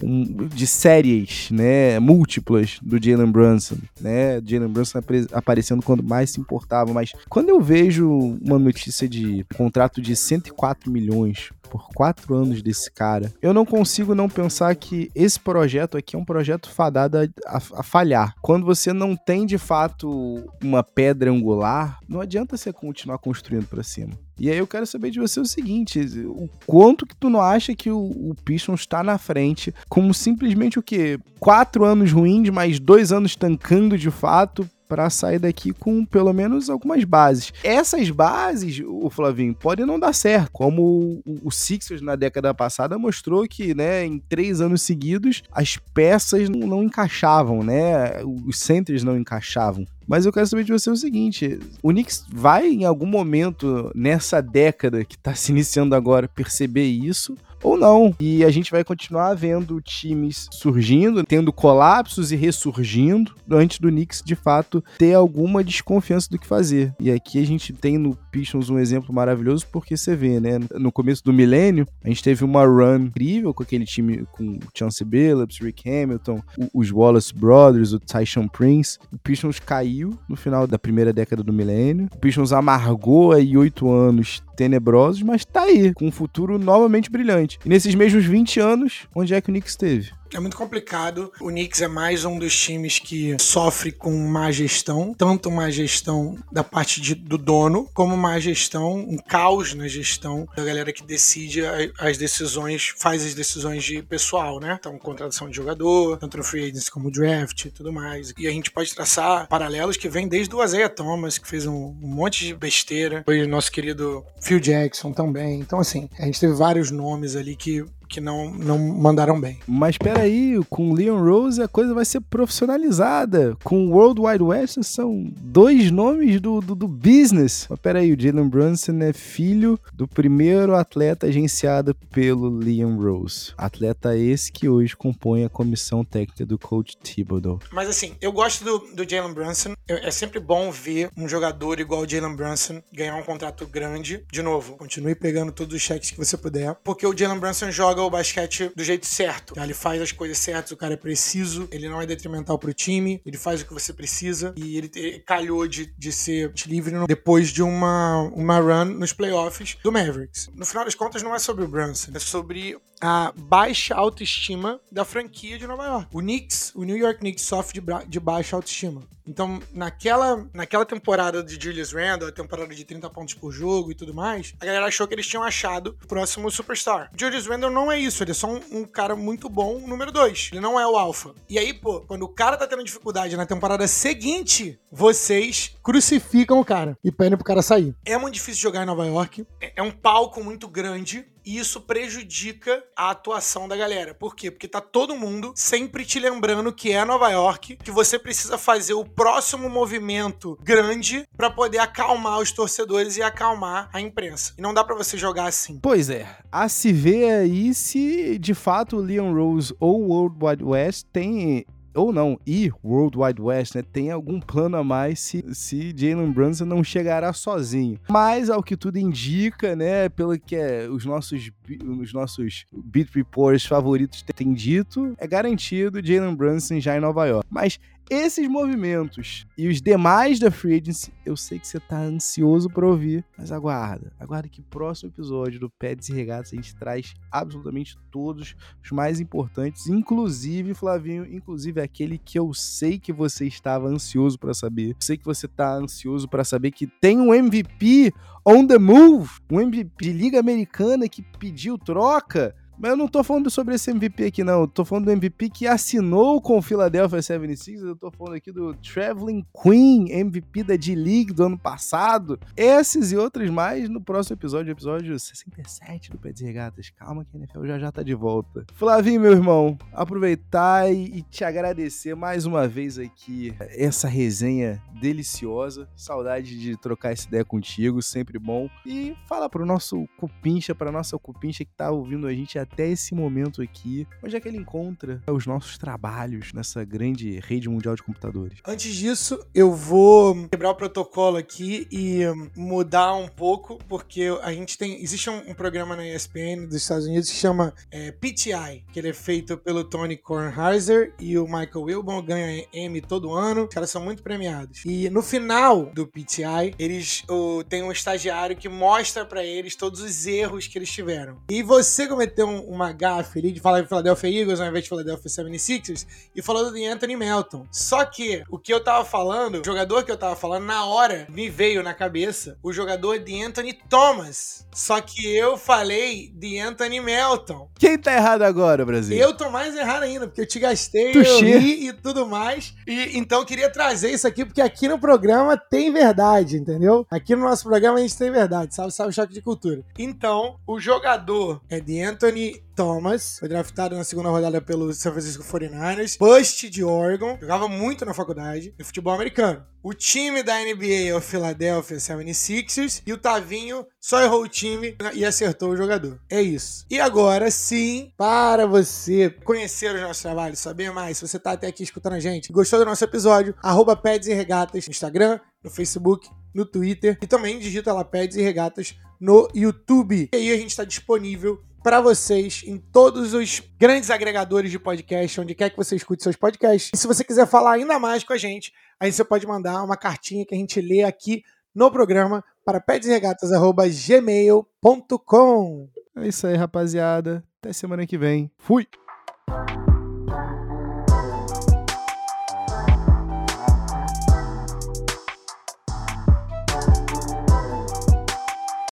de séries, né? Múltiplas do Jalen Brunson, né? Jalen Brunson aparecendo quando mais se importava. Mas quando eu vejo uma notícia de contrato de 104 milhões por quatro anos desse cara, eu não consigo não pensar que esse projeto aqui é um projeto fadado a, a, a falhar. Quando você não tem de fato uma pedra angular, não adianta você continuar construindo para cima. E aí eu quero saber de você o seguinte: o quanto que tu não acha que o, o Pistons está na frente, como simplesmente o quê? Quatro anos ruins, mais dois anos tancando de fato, para sair daqui com pelo menos algumas bases. Essas bases, o Flavinho, podem não dar certo, como o, Sixers na década passada mostrou que, né, em três anos seguidos, as peças não, não encaixavam, né, os centers não encaixavam. Mas eu quero saber de você o seguinte: o Knicks vai em algum momento nessa década que está se iniciando agora perceber isso? Ou não. E a gente vai continuar vendo times surgindo, tendo colapsos e ressurgindo, antes do Knicks de fato ter alguma desconfiança do que fazer. E aqui a gente tem no Pistons um exemplo maravilhoso porque você vê, né? No começo do milênio, a gente teve uma run incrível com aquele time com Chance Billups, Rick Hamilton, os Wallace Brothers, o Tyshawn Prince. O Pistons caiu no final da primeira década do milênio. O Pistons amargou aí oito anos tenebrosos, mas tá aí, com um futuro novamente brilhante. E nesses mesmos 20 anos, onde é que o Knicks esteve? É muito complicado. O Knicks é mais um dos times que sofre com má gestão, tanto má gestão da parte de, do dono, como má gestão, um caos na gestão da galera que decide as decisões, faz as decisões de pessoal, né? Então, contratação de jogador, tanto no free agency como draft e tudo mais. E a gente pode traçar paralelos que vêm desde o Isaiah Thomas, que fez um, um monte de besteira. Foi o nosso querido Phil Jackson também. Então, assim, a gente teve vários nomes ali que que não, não mandaram bem. Mas espera aí, com Leon Rose a coisa vai ser profissionalizada. Com World Wide West são dois nomes do, do, do business. Mas espera aí, o Jalen Brunson é filho do primeiro atleta agenciado pelo Leon Rose. Atleta esse que hoje compõe a comissão técnica do coach Thibodeau. Mas assim, eu gosto do, do Jalen Brunson. É sempre bom ver um jogador igual o Jalen Brunson ganhar um contrato grande. De novo, continue pegando todos os cheques que você puder. Porque o Jalen Brunson joga o basquete do jeito certo. Ele faz as coisas certas, o cara é preciso, ele não é detrimental pro time, ele faz o que você precisa e ele, ele calhou de, de ser livre depois de uma, uma run nos playoffs do Mavericks. No final das contas, não é sobre o Brunson, é sobre a baixa autoestima da franquia de Nova York. O Knicks, o New York Knicks sofre de, de baixa autoestima. Então, naquela, naquela temporada de Julius Randle, a temporada de 30 pontos por jogo e tudo mais, a galera achou que eles tinham achado o próximo superstar. Julius Randle não é isso, ele é só um, um cara muito bom, número 2. Ele não é o alfa. E aí, pô, quando o cara tá tendo dificuldade na temporada seguinte, vocês crucificam o cara e pedem pro cara sair. É muito difícil jogar em Nova York, é, é um palco muito grande, e isso prejudica a atuação da galera. Por quê? Porque tá todo mundo sempre te lembrando que é Nova York, que você precisa fazer o próximo movimento grande para poder acalmar os torcedores e acalmar a imprensa. E não dá para você jogar assim. Pois é. A se ver aí se de fato o Leon Rose ou o World Wide West tem ou não, e World Wide West, né, tem algum plano a mais se, se Jalen Brunson não chegará sozinho. Mas, ao que tudo indica, né, pelo que é, os nossos os nossos beat reports favoritos têm dito, é garantido Jalen Brunson já em Nova York. Mas esses movimentos e os demais da Free Agency, eu sei que você tá ansioso para ouvir, mas aguarda. Aguarda que próximo episódio do Pets e Regatas a gente traz absolutamente todos os mais importantes, inclusive, Flavinho, inclusive aquele que eu sei que você estava ansioso para saber. Eu sei que você tá ansioso para saber que tem um MVP on the move, um MVP de Liga Americana que pediu troca mas eu não tô falando sobre esse MVP aqui, não. Eu tô falando do MVP que assinou com o Philadelphia 76. Eu tô falando aqui do Traveling Queen, MVP da D-League do ano passado. Esses e outros mais no próximo episódio, episódio 67 do Pé de Regatas. Calma que a NFL já já tá de volta. Flavinho, meu irmão, aproveitar e te agradecer mais uma vez aqui essa resenha deliciosa. Saudade de trocar essa ideia contigo, sempre bom. E fala pro nosso cupincha, pra nossa cupincha que tá ouvindo a gente até esse momento aqui, onde é que ele encontra os nossos trabalhos nessa grande rede mundial de computadores? Antes disso, eu vou quebrar o protocolo aqui e mudar um pouco, porque a gente tem. Existe um, um programa na ESPN dos Estados Unidos que chama é, PTI, que ele é feito pelo Tony Kornheiser e o Michael Wilbon, ganha Emmy todo ano. Os caras são muito premiados. E no final do PTI, eles o, tem um estagiário que mostra para eles todos os erros que eles tiveram. E você cometeu um uma gafe ali de falar de Philadelphia Eagles ao invés de Philadelphia 76ers e falando de Anthony Melton. Só que o que eu tava falando, o jogador que eu tava falando, na hora me veio na cabeça o jogador de Anthony Thomas. Só que eu falei de Anthony Melton. Quem tá errado agora, Brasil? Eu tô mais errado ainda, porque eu te gastei, Tuxê. eu ri e tudo mais. E então eu queria trazer isso aqui, porque aqui no programa tem verdade, entendeu? Aqui no nosso programa a gente tem verdade, salve, salve choque de cultura. Então, o jogador é de Anthony Thomas, foi draftado na segunda rodada pelo San Francisco 49ers. Bust de Oregon, jogava muito na faculdade, de futebol americano. O time da NBA é o Philadelphia 76ers e o Tavinho só errou o time e acertou o jogador. É isso. E agora sim, para você conhecer os nossos trabalhos, saber mais, se você tá até aqui escutando a gente, gostou do nosso episódio, arroba Peds e Regatas no Instagram, no Facebook, no Twitter e também digita lá Peds e Regatas no YouTube. E aí a gente está disponível para vocês em todos os grandes agregadores de podcast, onde quer que você escute seus podcasts. E se você quiser falar ainda mais com a gente, aí você pode mandar uma cartinha que a gente lê aqui no programa para pedsregatas.gmail.com. É isso aí, rapaziada. Até semana que vem. Fui!